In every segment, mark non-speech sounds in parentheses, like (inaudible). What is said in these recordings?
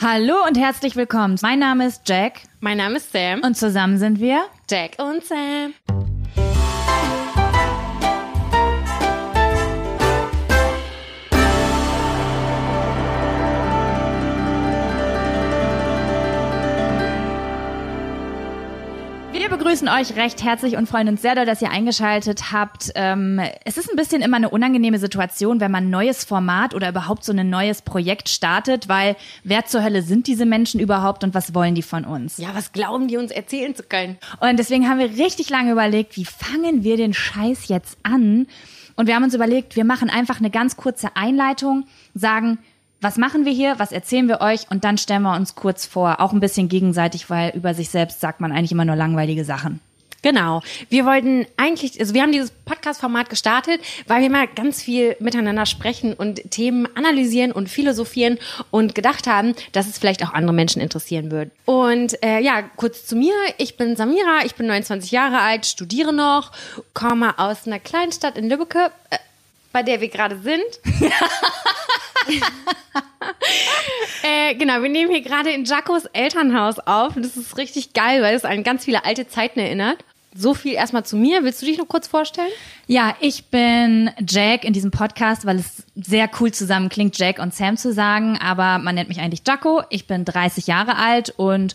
Hallo und herzlich willkommen. Mein Name ist Jack Mein Name ist Sam. und zusammen sind wir. Jack und Sam. Begrüßen euch recht herzlich und freuen uns sehr doll, dass ihr eingeschaltet habt. Ähm, es ist ein bisschen immer eine unangenehme Situation, wenn man ein neues Format oder überhaupt so ein neues Projekt startet, weil wer zur Hölle sind diese Menschen überhaupt und was wollen die von uns? Ja, was glauben die uns erzählen zu können? Und deswegen haben wir richtig lange überlegt, wie fangen wir den Scheiß jetzt an? Und wir haben uns überlegt, wir machen einfach eine ganz kurze Einleitung, sagen, was machen wir hier, was erzählen wir euch und dann stellen wir uns kurz vor, auch ein bisschen gegenseitig, weil über sich selbst sagt man eigentlich immer nur langweilige Sachen. Genau. Wir wollten eigentlich, also wir haben dieses Podcast-Format gestartet, weil wir mal ganz viel miteinander sprechen und Themen analysieren und philosophieren und gedacht haben, dass es vielleicht auch andere Menschen interessieren wird. Und äh, ja, kurz zu mir. Ich bin Samira, ich bin 29 Jahre alt, studiere noch, komme aus einer kleinen Stadt in Lübeck, äh, bei der wir gerade sind. (laughs) (laughs) äh, genau, wir nehmen hier gerade in Jacos Elternhaus auf. Das ist richtig geil, weil es an ganz viele alte Zeiten erinnert. So viel erstmal zu mir. Willst du dich noch kurz vorstellen? Ja, ich bin Jack in diesem Podcast, weil es sehr cool zusammen klingt, Jack und Sam zu sagen, aber man nennt mich eigentlich Jaco. Ich bin 30 Jahre alt und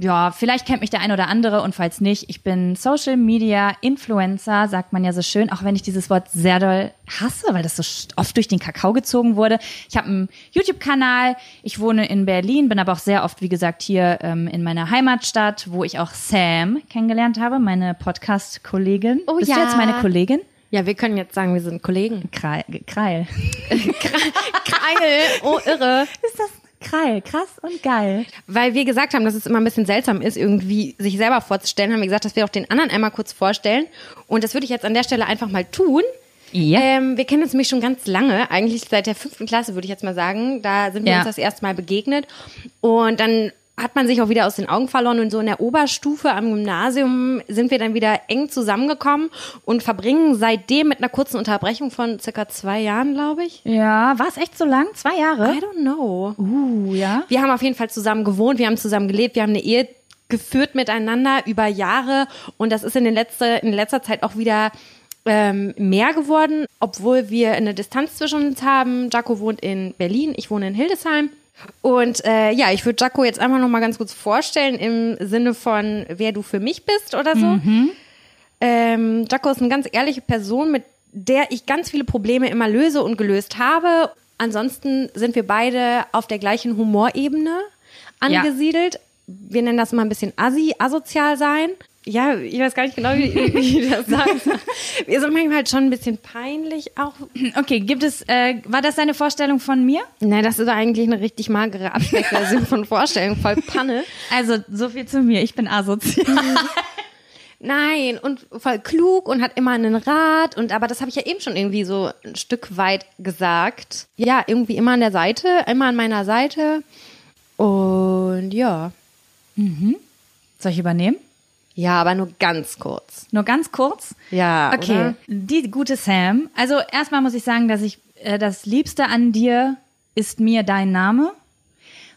ja, vielleicht kennt mich der ein oder andere und falls nicht, ich bin Social Media Influencer, sagt man ja so schön, auch wenn ich dieses Wort sehr doll hasse, weil das so oft durch den Kakao gezogen wurde. Ich habe einen YouTube-Kanal, ich wohne in Berlin, bin aber auch sehr oft, wie gesagt, hier ähm, in meiner Heimatstadt, wo ich auch Sam kennengelernt habe, meine Podcast-Kollegin. Oh Bist ja. du jetzt meine Kollegin? Ja, wir können jetzt sagen, wir sind Kollegen. Kreil. (laughs) Kreil. Geil, oh irre. Ist das Kreil? Krass und geil. Weil wir gesagt haben, dass es immer ein bisschen seltsam ist, irgendwie sich selber vorzustellen, haben wir gesagt, dass wir auch den anderen einmal kurz vorstellen. Und das würde ich jetzt an der Stelle einfach mal tun. Ja. Ähm, wir kennen uns nämlich schon ganz lange, eigentlich seit der fünften Klasse, würde ich jetzt mal sagen. Da sind wir Ja. uns das erste Mal begegnet. Und dann hat man sich auch wieder aus den Augen verloren und so in der Oberstufe am Gymnasium sind wir dann wieder eng zusammengekommen und verbringen seitdem mit einer kurzen Unterbrechung von circa zwei Jahren, glaube ich. Ja, war es echt so lang? Zwei Jahre? I don't know. Uh, ja. Wir haben auf jeden Fall zusammen gewohnt, wir haben zusammen gelebt, wir haben eine Ehe geführt miteinander über Jahre und das ist in, den letzte, in letzter Zeit auch wieder ähm, mehr geworden, obwohl wir eine Distanz zwischen uns haben. Jaco wohnt in Berlin, ich wohne in Hildesheim. Und äh, ja, ich würde Jaco jetzt einfach noch mal ganz kurz vorstellen im Sinne von, wer du für mich bist oder so. Ähm, Jaco ist eine ganz ehrliche Person, mit der ich ganz viele Probleme immer löse und gelöst habe. Ansonsten sind wir beide auf der gleichen Humorebene angesiedelt. Wir nennen das mal ein bisschen assi, asozial sein. Ja, ich weiß gar nicht genau, wie, wie ich das sagen soll. Wir sind manchmal halt schon ein bisschen peinlich auch. Okay, gibt es, äh, war das deine Vorstellung von mir? Nein, das ist eigentlich eine richtig magere Abspeckversion von Vorstellung, voll Panne. Also, so viel zu mir. Ich bin asozial. Nein, und voll klug und hat immer einen Rat und aber das habe ich ja eben schon irgendwie so ein Stück weit gesagt. Ja, irgendwie immer an der Seite, immer an meiner Seite. Und ja. Soll ich übernehmen? Ja, aber nur ganz kurz. Nur ganz kurz. Ja, Okay, oder? die gute Sam. Also erstmal muss ich sagen, dass ich äh, das Liebste an dir ist mir dein Name,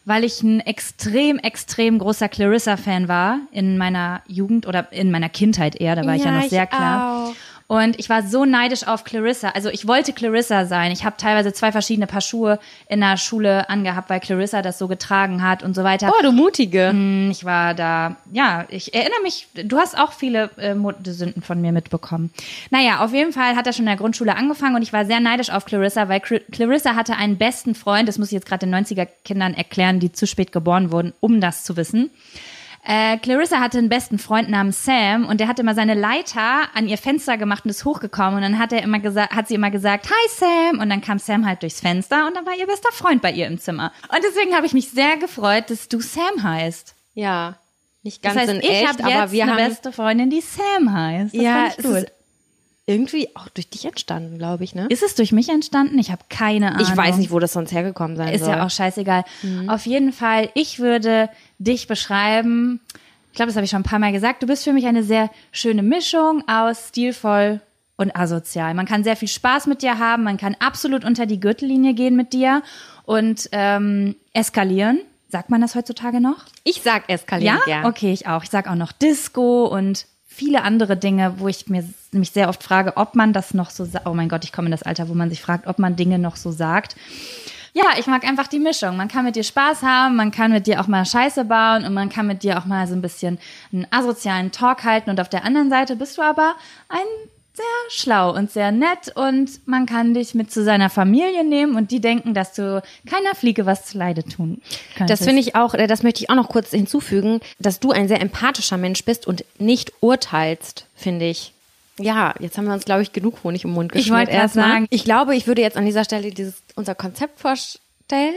weil ich ein extrem, extrem großer Clarissa-Fan war in meiner Jugend oder in meiner Kindheit eher. Da war ich ja Ja, noch sehr klar. auch. Und ich war so neidisch auf Clarissa. Also ich wollte Clarissa sein. Ich habe teilweise zwei verschiedene Paar Schuhe in der Schule angehabt, weil Clarissa das so getragen hat und so weiter. Oh, du Mutige. Hm, Ich war da, ja, ich erinnere mich, du hast auch viele äh, Sünden von mir mitbekommen. Naja, auf jeden Fall hat er schon in der Grundschule angefangen und ich war sehr neidisch auf Clarissa, weil Cl- Clarissa hatte einen besten Freund, das muss ich jetzt gerade den 90er-Kindern erklären, die zu spät geboren wurden, um das zu wissen. Äh, Clarissa hatte einen besten Freund namens Sam und der hat immer seine Leiter an ihr Fenster gemacht und ist hochgekommen und dann hat er immer gesagt, hat sie immer gesagt, hi Sam und dann kam Sam halt durchs Fenster und dann war ihr bester Freund bei ihr im Zimmer. Und deswegen habe ich mich sehr gefreut, dass du Sam heißt. Ja. Nicht Das ganz heißt, in ich echt, habe aber wir eine haben beste Freundin, die Sam heißt. Das ja, fand cool. ist irgendwie auch durch dich entstanden, glaube ich, ne? Ist es durch mich entstanden? Ich habe keine Ahnung. Ich weiß nicht, wo das sonst hergekommen sein Ist soll. ja auch scheißegal. Auf jeden Fall, ich würde dich beschreiben. Ich glaube, das habe ich schon ein paar Mal gesagt. Du bist für mich eine sehr schöne Mischung aus stilvoll und asozial. Man kann sehr viel Spaß mit dir haben. Man kann absolut unter die Gürtellinie gehen mit dir und ähm, eskalieren. Sagt man das heutzutage noch? Ich sag eskaliert, Ja? ja. Okay, ich auch. Ich sag auch noch Disco und viele andere Dinge, wo ich mir mich sehr oft frage, ob man das noch so sagt. Oh mein Gott, ich komme in das Alter, wo man sich fragt, ob man Dinge noch so sagt. Ja, ich mag einfach die Mischung. Man kann mit dir Spaß haben, man kann mit dir auch mal Scheiße bauen und man kann mit dir auch mal so ein bisschen einen asozialen Talk halten. Und auf der anderen Seite bist du aber ein sehr schlau und sehr nett und man kann dich mit zu seiner Familie nehmen und die denken, dass du keiner Fliege was zu Leide tun könntest. Das finde ich auch, äh, das möchte ich auch noch kurz hinzufügen, dass du ein sehr empathischer Mensch bist und nicht urteilst, finde ich. Ja, jetzt haben wir uns, glaube ich, genug Honig im Mund Ich geschmiert. wollte grad erstmal. sagen- Ich glaube, ich würde jetzt an dieser Stelle dieses, unser Konzept vorstellen.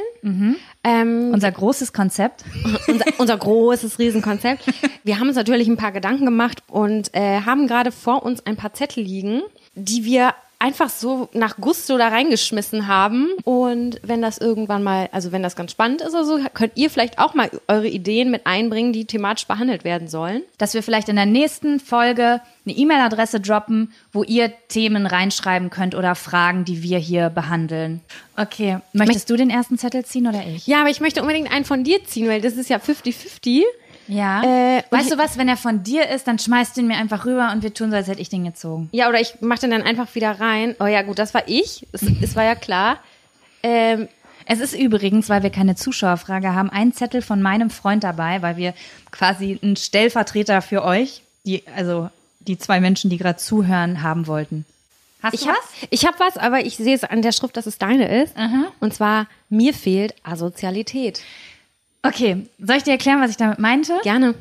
Ähm, unser großes Konzept. (laughs) unser, unser großes Riesenkonzept. Wir haben uns natürlich ein paar Gedanken gemacht und äh, haben gerade vor uns ein paar Zettel liegen, die wir einfach so nach Gusto da reingeschmissen haben. Und wenn das irgendwann mal, also wenn das ganz spannend ist oder so, könnt ihr vielleicht auch mal eure Ideen mit einbringen, die thematisch behandelt werden sollen. dass wir vielleicht in der nächsten Folge eine E-Mail-Adresse droppen, wo ihr Themen reinschreiben könnt oder Fragen, die wir hier behandeln. Okay, möchtest du den ersten Zettel ziehen oder ich? Ja, aber ich möchte unbedingt einen von dir ziehen, weil das ist ja 50-50. Ja. Äh, weißt du was, wenn er von dir ist, dann schmeißt du ihn mir einfach rüber und wir tun so, als hätte ich den gezogen. Ja, oder ich mache den dann einfach wieder rein. Oh ja, gut, das war ich. Es, es war ja klar. Ähm, Es ist übrigens, weil wir keine Zuschauerfrage haben, ein Zettel von meinem Freund dabei, weil wir quasi einen Stellvertreter für euch, die, also die zwei Menschen, die gerade zuhören, haben wollten. Hast Ich du habe was? ich hab was, aber ich sehe es an der Schrift, dass es deine ist. Und zwar, mir fehlt Asozialität. Okay, soll ich dir erklären, was ich damit meinte? Gerne.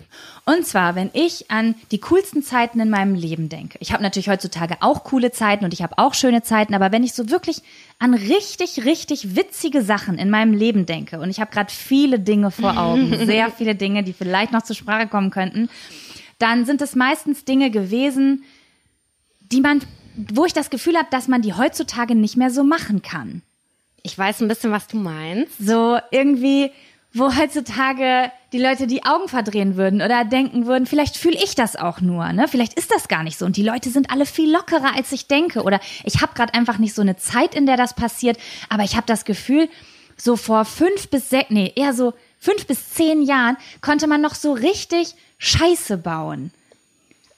Und zwar, wenn ich an die coolsten Zeiten in meinem Leben denke. Ich habe natürlich heutzutage auch coole Zeiten und ich habe auch schöne Zeiten, aber wenn ich so wirklich an richtig, richtig witzige Sachen in meinem Leben denke, und ich habe gerade viele Dinge vor Augen, (laughs) sehr viele Dinge, die vielleicht noch zur Sprache kommen könnten, dann sind es meistens Dinge gewesen, die man, wo ich das Gefühl habe, dass man die heutzutage nicht mehr so machen kann. Ich weiß ein bisschen, was du meinst. So irgendwie, wo heutzutage die Leute die Augen verdrehen würden oder denken würden, vielleicht fühle ich das auch nur, ne? Vielleicht ist das gar nicht so und die Leute sind alle viel lockerer als ich denke oder ich habe gerade einfach nicht so eine Zeit, in der das passiert, aber ich habe das Gefühl, so vor fünf bis sechs, nee, eher so fünf bis zehn Jahren konnte man noch so richtig Scheiße bauen.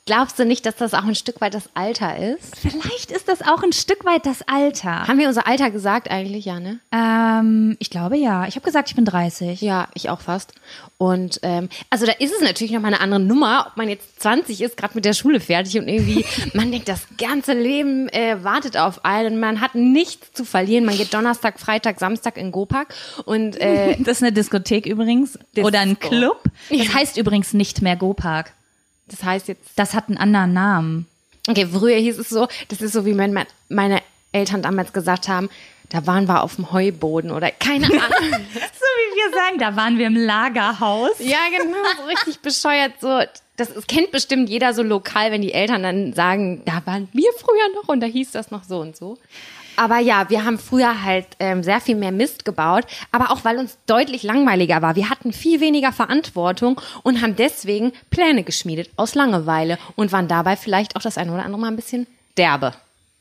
Glaubst du nicht, dass das auch ein Stück weit das Alter ist? Vielleicht ist das auch ein Stück weit das Alter. Haben wir unser Alter gesagt eigentlich, ja, ne? Ähm, ich glaube ja. Ich habe gesagt, ich bin 30. Ja, ich auch fast. Und ähm, also da ist es natürlich nochmal eine andere Nummer, ob man jetzt 20 ist, gerade mit der Schule fertig und irgendwie, (laughs) man denkt, das ganze Leben äh, wartet auf einen, man hat nichts zu verlieren. Man geht Donnerstag, Freitag, Samstag in Gopak und äh, (laughs) Das ist eine Diskothek übrigens. Disco. Oder ein Club. Das heißt übrigens nicht mehr Go-Park. Das heißt jetzt, Das hat einen anderen Namen. okay, früher hieß es so, das ist so, wie mein, meine Eltern damals gesagt haben, da waren wir auf dem Heuboden oder keine (laughs) Ahnung. So wie wir sagen, da waren wir im Lagerhaus. Ja, genau, so richtig bescheuert. So, das ist, kennt bestimmt jeder so lokal, wenn die Eltern dann sagen, da waren wir früher noch und da hieß das noch so und so. Aber ja, wir haben früher halt ähm, sehr viel mehr Mist gebaut, aber auch weil uns deutlich langweiliger war. Wir hatten viel weniger Verantwortung und haben deswegen Pläne geschmiedet aus Langeweile und waren dabei vielleicht auch das eine oder andere Mal ein bisschen derbe.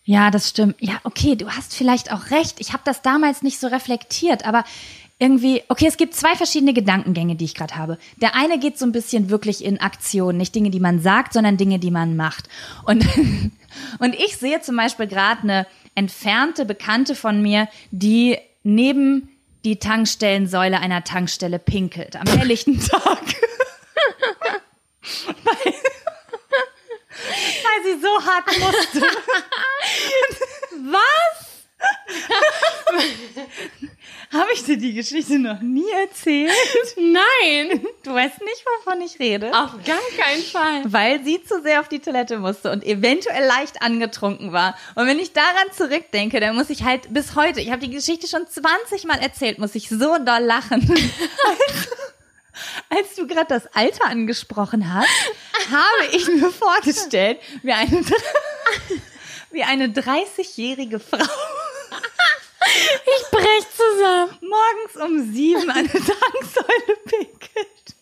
Ja, das stimmt. Ja, okay, du hast vielleicht auch recht. Ich habe das damals nicht so reflektiert, aber irgendwie, okay, es gibt zwei verschiedene Gedankengänge, die ich gerade habe. Der eine geht so ein bisschen wirklich in Aktion, nicht Dinge, die man sagt, sondern Dinge, die man macht. Und, (laughs) und ich sehe zum Beispiel gerade eine entfernte Bekannte von mir, die neben die Tankstellensäule einer Tankstelle pinkelt am helllichten (laughs) Tag. weil, weil sie so hart musste. (laughs) Was? (laughs) Habe ich dir die Geschichte noch nie erzählt? (laughs) Nein, Du weißt nicht, wovon ich rede. auf gar keinen Fall. Weil sie zu sehr auf die Toilette musste und eventuell leicht angetrunken war. Und wenn ich daran zurückdenke, dann muss ich halt bis heute, ich habe die Geschichte schon 20 Mal erzählt, muss ich so doll lachen. (laughs) als, du gerade das Alter angesprochen hast, habe ich mir vorgestellt, wie eine, (laughs) wie eine 30-jährige Frau Ich brech zusammen. morgens um sieben an (laughs) der Tanksäule pinkelt.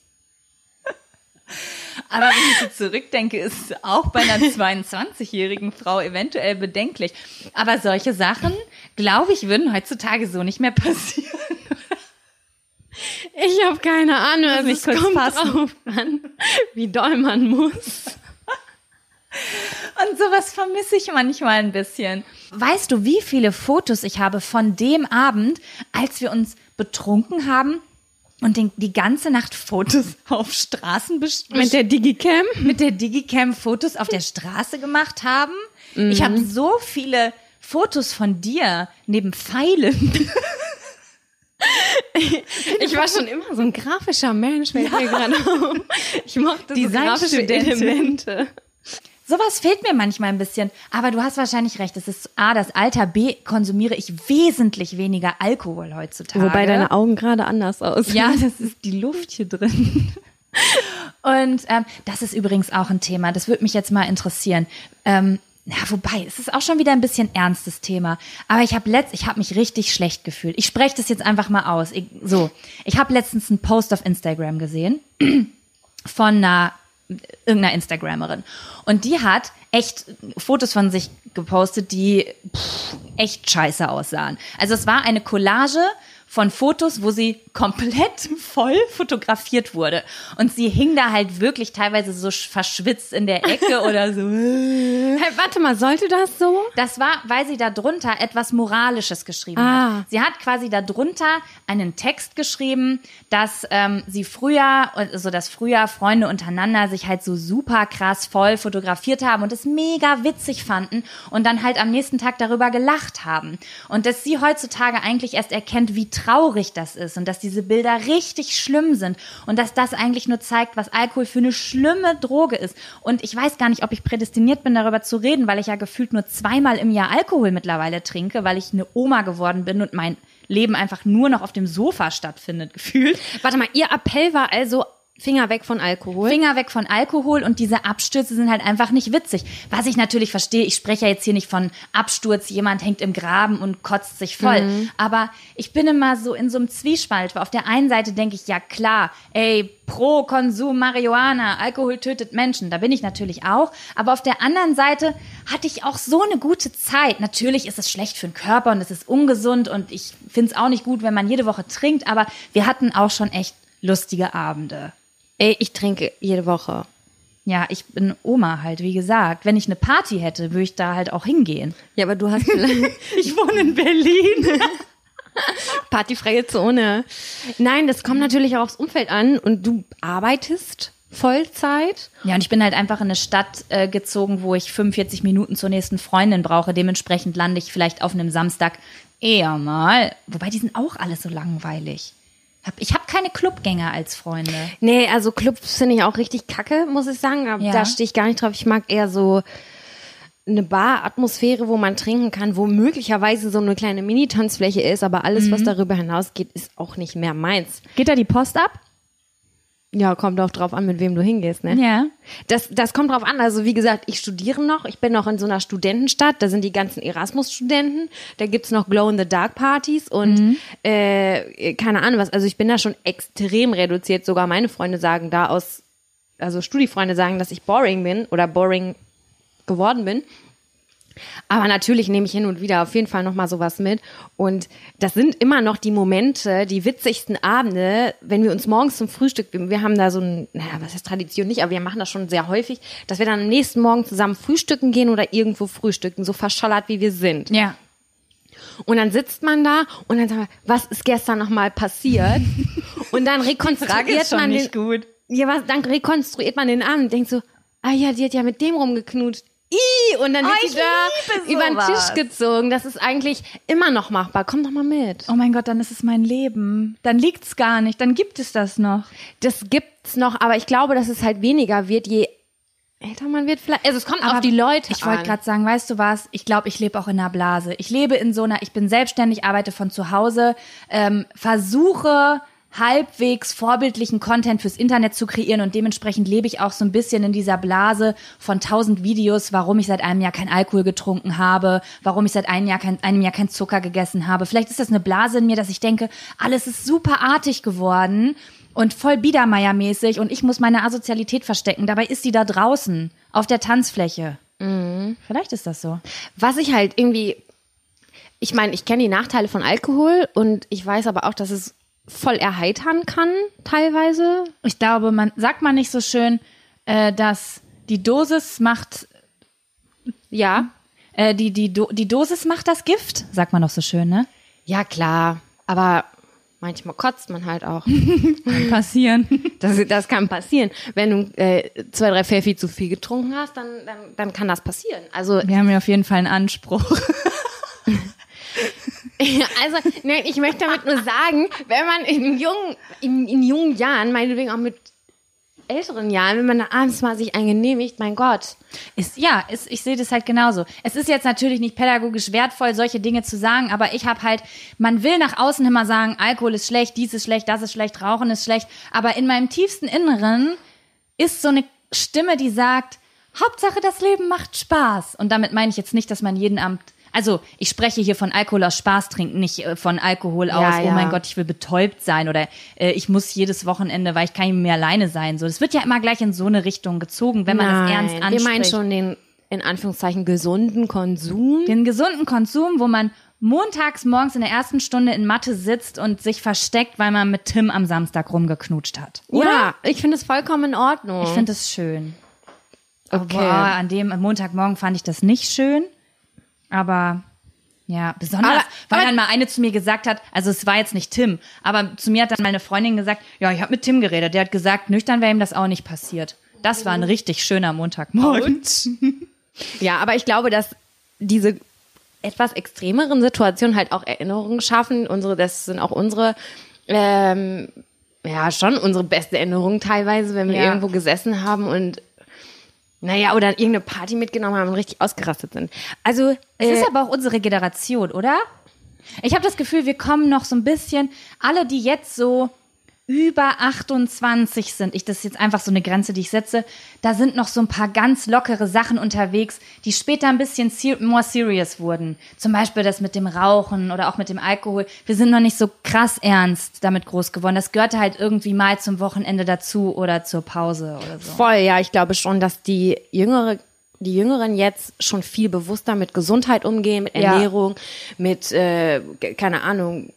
Aber wenn ich so zurückdenke, ist es auch bei einer (laughs) 22-jährigen Frau eventuell bedenklich. Aber solche Sachen, glaube ich, würden heutzutage so nicht mehr passieren. Ich habe keine Ahnung, also es kommt fassen. drauf an, wie doll man muss. Und sowas vermisse ich manchmal ein bisschen. Weißt du, wie viele Fotos ich habe von dem Abend, als wir uns betrunken haben und den, die ganze Nacht Fotos (laughs) auf Straßen Mit der Digicam? mit der Digicam Fotos auf der Straße gemacht haben? Ich habe so viele Fotos von dir neben Pfeilen. (laughs) Ich war schon immer so ein grafischer Mensch, fällt mir gerade auf. Ich mochte so grafische. Elemente. Sowas fehlt mir manchmal ein bisschen. Aber du hast wahrscheinlich recht. Es ist A, das Alter, B, konsumiere ich wesentlich weniger Alkohol heutzutage. Wobei deine Augen gerade anders aussehen. Ja, das ist die Luft hier drin. Und ähm, das ist übrigens auch ein Thema. Das würde mich jetzt mal interessieren. Ähm, na, wobei, es ist auch schon wieder ein bisschen ernstes Thema. Aber ich habe letzt, ich habe mich richtig schlecht gefühlt. Ich spreche das jetzt einfach mal aus. Ich, so, ich habe letztens einen Post auf Instagram gesehen (clears throat) von einer irgendeiner Instagrammerin. Und die hat echt Fotos von sich gepostet, die pff, echt scheiße aussahen. Also es war eine Collage von Fotos, wo sie komplett (laughs) voll fotografiert wurde. Und sie hing da halt wirklich teilweise so sch- verschwitzt in der Ecke (laughs) oder so. Hey, warte mal, sollte das so? Das war, weil sie da drunter etwas Moralisches geschrieben Ah. hat. Sie hat quasi da drunter einen Text geschrieben, dass ähm, sie früher, also dass früher Freunde untereinander sich halt so super krass voll fotografiert haben und es mega witzig fanden und dann halt am nächsten Tag darüber gelacht haben. Und dass sie heutzutage eigentlich erst erkennt, wie traurig das ist und dass diese Bilder richtig schlimm sind und dass das eigentlich nur zeigt, was Alkohol für eine schlimme Droge ist. Und ich weiß gar nicht, ob ich prädestiniert bin, darüber zu reden, weil ich ja gefühlt nur zweimal im Jahr Alkohol mittlerweile trinke, weil ich eine Oma geworden bin und mein Leben einfach nur noch auf dem Sofa stattfindet, (laughs) gefühlt. Warte mal, ihr Appell war also Finger weg von Alkohol. Finger weg von Alkohol und diese Abstürze sind halt einfach nicht witzig. Was ich natürlich verstehe, ich spreche ja jetzt hier nicht von Absturz, jemand hängt im Graben und kotzt sich voll. Aber ich bin immer so in so einem Zwiespalt, weil auf der einen Seite denke ich, ja klar, ey, pro Konsum Marihuana, Alkohol tötet Menschen, da bin ich natürlich auch. Aber auf der anderen Seite hatte ich auch so eine gute Zeit. Natürlich ist es schlecht für den Körper und es ist ungesund und ich finde es auch nicht gut, wenn man jede Woche trinkt, aber wir hatten auch schon echt lustige Abende. Ey, ich trinke jede Woche. Ja, ich bin Oma halt, wie gesagt. Wenn ich eine Party hätte, würde ich da halt auch hingehen. Ja, aber du hast (laughs) vielleicht Ich wohne in Berlin. (laughs) partyfreie Zone. Nein, das kommt natürlich auch aufs Umfeld an und du arbeitest Vollzeit. Ja, und ich bin halt einfach in eine Stadt äh, gezogen, wo ich 45 Minuten zur nächsten Freundin brauche. Dementsprechend lande ich vielleicht auf einem Samstag eher mal. Wobei die sind auch alle so langweilig. Hab, ich habe keine Clubgänger als Freunde. Nee, also Clubs finde ich auch richtig kacke, muss ich sagen. Aber Ja. da stehe ich gar nicht drauf. Ich mag eher so eine Bar-Atmosphäre, wo man trinken kann, wo möglicherweise so eine kleine Mini-Tanzfläche ist, aber alles, was darüber hinausgeht, ist auch nicht mehr meins. Geht da die Post ab? Ja, kommt auch drauf an, mit wem du hingehst, ne? Ja. Das, das kommt drauf an. Also wie gesagt, ich studiere noch. Ich bin noch in so einer Studentenstadt. Da sind die ganzen Erasmus-Studenten. Da gibt's noch Glow-in-the-Dark-Partys und äh, keine Ahnung was. Also ich bin da schon extrem reduziert. Sogar meine Freunde sagen da aus, also Studiefreunde sagen, dass ich boring bin oder boring geworden bin. Aber natürlich nehme ich hin und wieder auf jeden Fall noch mal sowas mit. Und das sind immer noch die Momente, die witzigsten Abende, wenn wir uns morgens zum Frühstück, wir haben da so ein, naja, was ist Tradition nicht, aber wir machen das schon sehr häufig, dass wir dann am nächsten Morgen zusammen frühstücken gehen oder irgendwo frühstücken, so verschallert wie wir sind. Ja. Und dann sitzt man da und dann sagt man, was ist gestern noch mal passiert? (laughs) Und dann rekonstruiert man den, gut. ja, was, dann rekonstruiert man den Abend und denkt so, ah ja, die hat ja mit dem rumgeknutscht. Ih, und dann Oh, wird sie da über den. Tisch gezogen. Das ist eigentlich immer noch machbar. Komm doch mal mit. Oh mein Gott, dann ist es mein Leben. Dann liegt's gar nicht. Dann gibt es das noch. Das gibt's noch, aber ich glaube, dass es halt weniger wird, je älter man wird vielleicht. Also es kommt Aber auf die Leute Ich wollte gerade sagen, weißt du was? Ich glaube, ich lebe auch in einer Blase. Ich lebe in so einer, ich bin selbstständig, arbeite von zu Hause, ähm, versuche halbwegs vorbildlichen Content fürs Internet zu kreieren und dementsprechend lebe ich auch so ein bisschen in dieser Blase von tausend Videos, warum ich seit einem Jahr kein Alkohol getrunken habe, warum ich seit einem Jahr kein, einem Jahr kein Zucker gegessen habe. Vielleicht ist das eine Blase in mir, dass ich denke, alles ist super artig geworden und voll Biedermeier-mäßig und ich muss meine Asozialität verstecken. Dabei ist sie da draußen auf der Tanzfläche. Vielleicht ist das so. Was ich halt irgendwie, ich meine, ich kenne die Nachteile von Alkohol und ich weiß aber auch, dass es voll erheitern kann, teilweise. Ich glaube, man sagt man nicht so schön, äh, dass die Dosis macht, Ja. äh, die, die, Do die Dosis macht das Gift, sagt man doch so schön, ne? Ja, klar. Aber manchmal kotzt man halt auch. (laughs) Kann passieren. Das, das kann passieren. Wenn du äh, zwei, drei Pfeffi zu viel getrunken hast, dann, dann, dann kann das passieren. Also, Wir haben ja auf jeden Fall einen Anspruch. (laughs) (laughs) also nein, ich möchte damit nur sagen, wenn man in jungen, in, in jungen Jahren, meinetwegen auch mit älteren Jahren, wenn man abends mal sich eingenehmigt, mein Gott. Ist, ja, ist, ich sehe das halt genauso. Es ist jetzt natürlich nicht pädagogisch wertvoll, solche Dinge zu sagen, aber ich habe halt, man will nach außen immer sagen, Alkohol ist schlecht, dies ist schlecht, das ist schlecht, Rauchen ist schlecht, aber in meinem tiefsten Inneren ist so eine Stimme, die sagt, Hauptsache das Leben macht Spaß. Und damit meine ich jetzt nicht, dass man jeden Abend also ich spreche hier von Alkohol aus Spaß trinken, nicht äh, von Alkohol aus, Ja, oh ja. mein Gott, ich will betäubt sein oder äh, ich muss jedes Wochenende, weil ich kann nicht mehr alleine sein. So, das wird ja immer gleich in so eine Richtung gezogen, wenn man das ernst Nein, anspricht. Wir meinen schon den, in Anführungszeichen, gesunden Konsum. Den gesunden Konsum, wo man montags morgens in der ersten Stunde in Mathe sitzt und sich versteckt, weil man mit Tim am Samstag rumgeknutscht hat. Oder? Ja, ich finde es vollkommen in Ordnung. Ich finde das schön. Okay. Boah, an dem am Montagmorgen fand ich das nicht schön. Aber ja, besonders, Aber- weil aber- dann mal eine zu mir gesagt hat, also es war jetzt nicht Tim, aber zu mir hat dann meine Freundin gesagt, ja, ich habe mit Tim geredet. Der hat gesagt, nüchtern wäre ihm das auch nicht passiert. Das war ein richtig schöner Montagmorgen. (laughs) Ja, aber ich glaube, dass diese etwas extremeren Situationen halt auch Erinnerungen schaffen. Unsere, das sind auch unsere, ähm, ja, schon unsere beste Erinnerung teilweise, wenn wir Ja. irgendwo gesessen haben und naja, oder irgendeine Party mitgenommen haben und richtig ausgerastet sind. Also, Es äh, ist aber auch unsere Generation, oder? Ich habe das Gefühl, wir kommen noch so ein bisschen, alle, die jetzt so über 28 sind, ich das ist jetzt einfach so eine Grenze, die ich setze, da sind noch so ein paar ganz lockere Sachen unterwegs, die später ein bisschen more serious wurden. Zum Beispiel das mit dem Rauchen oder auch mit dem Alkohol. Wir sind noch nicht so krass ernst damit groß geworden. Das gehörte halt irgendwie mal zum Wochenende dazu oder zur Pause oder so. Voll, ja, ich glaube schon, dass die jüngere die Jüngeren jetzt schon viel bewusster mit Gesundheit umgehen, mit Ja. Ernährung, mit äh, keine Ahnung,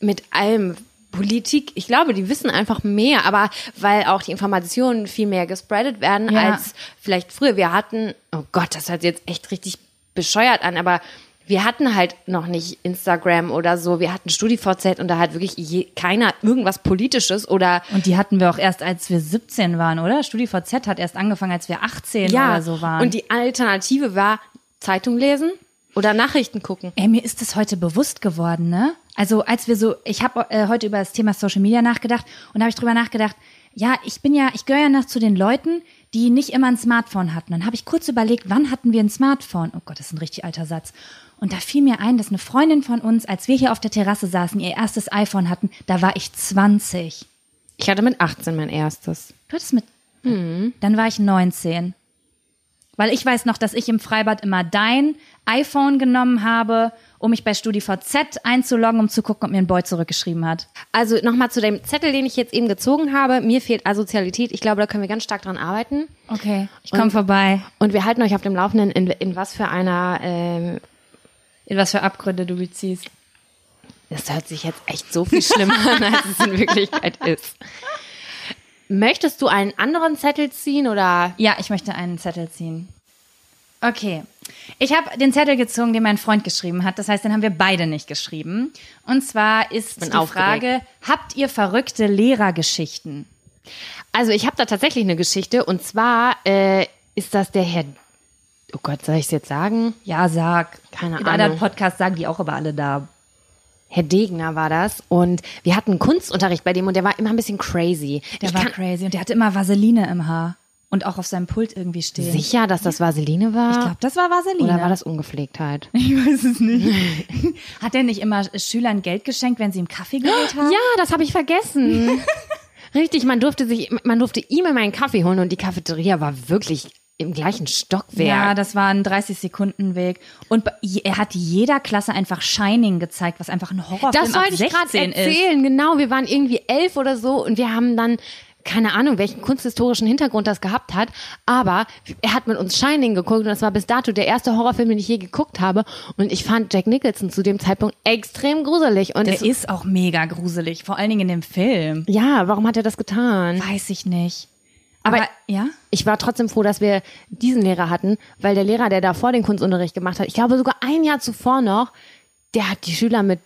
mit allem Politik. Ich glaube, die wissen einfach mehr, aber weil auch die Informationen viel mehr gespreadet werden Ja. als vielleicht früher. Wir hatten, oh Gott, das hört sich jetzt echt richtig bescheuert an, aber wir hatten halt noch nicht Instagram oder so. Wir hatten StudiVZ und da hat wirklich je, keiner irgendwas Politisches oder Und die hatten wir auch erst, als wir 17 waren, oder? StudiVZ hat erst angefangen, als wir 18 oder so waren. Und die Alternative war Zeitung lesen oder Nachrichten gucken. Ey, mir ist das heute bewusst geworden, ne? Also als wir so, ich habe äh, heute über das Thema Social Media nachgedacht und da habe ich drüber nachgedacht, ja, ich bin ja, ich gehöre ja noch zu den Leuten, die nicht immer ein Smartphone hatten. Dann habe ich kurz überlegt, wann hatten wir ein Smartphone? Oh Gott, das ist ein richtig alter Satz. Und da fiel mir ein, dass eine Freundin von uns, als wir hier auf der Terrasse saßen, ihr erstes iPhone hatten, da war ich 20. Ich hatte mit 18 mein erstes. Du hattest mit. Dann war ich 19. Weil ich weiß noch, dass ich im Freibad immer dein iPhone genommen habe, um mich bei StudiVZ einzuloggen, um zu gucken, ob mir ein Boy zurückgeschrieben hat. Also nochmal zu dem Zettel, den ich jetzt eben gezogen habe. Mir fehlt Asozialität. Ich glaube, da können wir ganz stark dran arbeiten. Okay, ich komme vorbei. Und wir halten euch auf dem Laufenden, in, in was für einer, ähm, In was für Abgründe du beziehst. das hört sich jetzt echt so viel schlimmer an, als es in Wirklichkeit ist. Möchtest du einen anderen Zettel ziehen oder? Ja, ich möchte einen Zettel ziehen. Okay. Ich habe den Zettel gezogen, den mein Freund geschrieben hat. Das heißt, den haben wir beide nicht geschrieben. Und zwar ist bin die aufgeregt. Frage, habt ihr verrückte Lehrergeschichten? Also ich habe da tatsächlich eine Geschichte und zwar äh, ist das der Herr. Oh Gott, soll ich es jetzt sagen? Ja, sag. Keine In anderen Ahnung. Podcasts sagen die auch aber alle da. Herr Degner war das und wir hatten Kunstunterricht bei dem und der war immer ein bisschen crazy. Der ich war crazy und der hatte immer Vaseline im Haar und auch auf seinem Pult irgendwie stehen. sicher, dass das Vaseline war. Ich glaube, das war Vaseline. oder war das Ungepflegtheit? (laughs) Ich weiß es nicht. (laughs) Hat er nicht immer Schülern Geld geschenkt, wenn sie ihm Kaffee geholt haben? Ja, das habe ich vergessen. (laughs) Richtig, man durfte sich, man durfte ihm immer einen Kaffee holen und die Cafeteria war wirklich im gleichen Stockwerk. Ja, das war ein 30-Sekunden-Weg. Und er hat jeder Klasse einfach Shining gezeigt, was einfach ein Horrorfilm Das ab wollte ich gerade 16 ist. erzählen, genau. Wir waren irgendwie elf oder so und wir haben dann keine Ahnung, welchen kunsthistorischen Hintergrund das gehabt hat, aber er hat mit uns Shining geguckt und das war bis dato der erste Horrorfilm, den ich je geguckt habe und ich fand Jack Nicholson zu dem Zeitpunkt extrem gruselig und Der ist auch mega gruselig, vor allen Dingen in dem Film. ja, warum hat er das getan? Weiß ich nicht. Aber- Aber, ja? Ich war trotzdem froh, dass wir diesen Lehrer hatten, weil der Lehrer, der davor den Kunstunterricht gemacht hat, ich glaube sogar ein Jahr zuvor noch, der hat die Schüler mit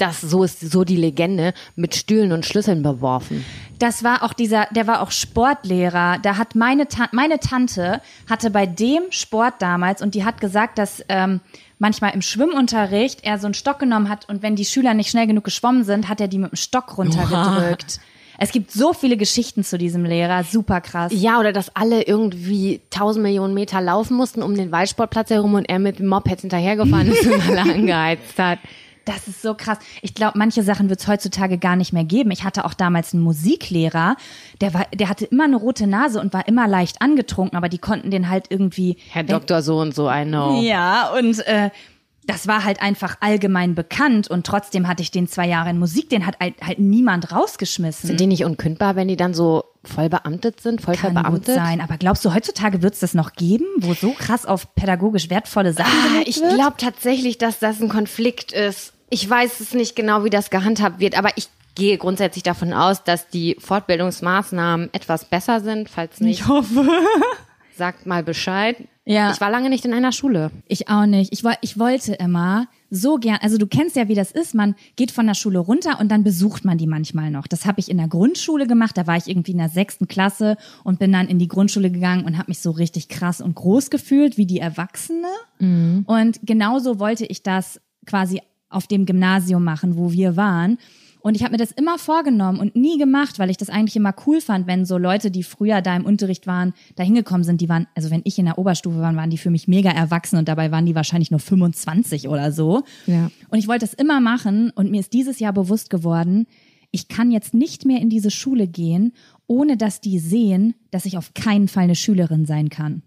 das so ist so die Legende mit Stühlen und Schlüsseln beworfen. Das war auch dieser, der war auch Sportlehrer. Da hat meine, Ta meine Tante hatte bei dem Sport damals und die hat gesagt, dass ähm, manchmal im Schwimmunterricht er so einen Stock genommen hat und wenn die Schüler nicht schnell genug geschwommen sind, hat er die mit dem Stock runtergedrückt. Es gibt so viele Geschichten zu diesem Lehrer, super krass. Ja, oder dass alle irgendwie tausend Millionen Meter laufen mussten um den Waldsportplatz herum und er mit dem Moped hinterhergefahren ist und (laughs) alle angeheizt hat. Das ist so krass. Ich glaube, manche Sachen wird es heutzutage gar nicht mehr geben. Ich hatte auch damals einen Musiklehrer, der war, der hatte immer eine rote Nase und war immer leicht angetrunken, aber die konnten den halt irgendwie. Herr Doktor so und so, I know. Ja, und äh, das war halt einfach allgemein bekannt und trotzdem hatte ich den zwei Jahre in Musik, den hat halt, halt niemand rausgeschmissen. Sind die nicht unkündbar, wenn die dann so voll beamtet sind, voll Kann gut verbeamtet? sein. Aber glaubst du, heutzutage wird es das noch geben, wo so krass auf pädagogisch wertvolle Sachen Ah, ich glaube tatsächlich, dass das ein Konflikt ist. Ich weiß es nicht genau, wie das gehandhabt wird, aber ich gehe grundsätzlich davon aus, dass die Fortbildungsmaßnahmen etwas besser sind. Falls nicht, hoffe. (laughs) sagt mal Bescheid. Ja. Ich war lange nicht in einer Schule. Ich auch nicht. Ich, ich wollte immer so gern, also du kennst ja, wie das ist. Man geht von der Schule runter und dann besucht man die manchmal noch. Das habe ich in der Grundschule gemacht. Da war ich irgendwie in der sechsten Klasse und bin dann in die Grundschule gegangen und habe mich so richtig krass und groß gefühlt wie die Erwachsene. Und genauso wollte ich das quasi auf dem Gymnasium machen, wo wir waren. Und ich habe mir das immer vorgenommen und nie gemacht, weil ich das eigentlich immer cool fand, wenn so Leute, die früher da im Unterricht waren, da hingekommen sind, die waren, also wenn ich in der Oberstufe war, waren die für mich mega erwachsen und dabei waren die wahrscheinlich nur 25 oder so. Ja. Und ich wollte das immer machen und mir ist dieses Jahr bewusst geworden, ich kann jetzt nicht mehr in diese Schule gehen, ohne dass die sehen, dass ich auf keinen Fall eine Schülerin sein kann.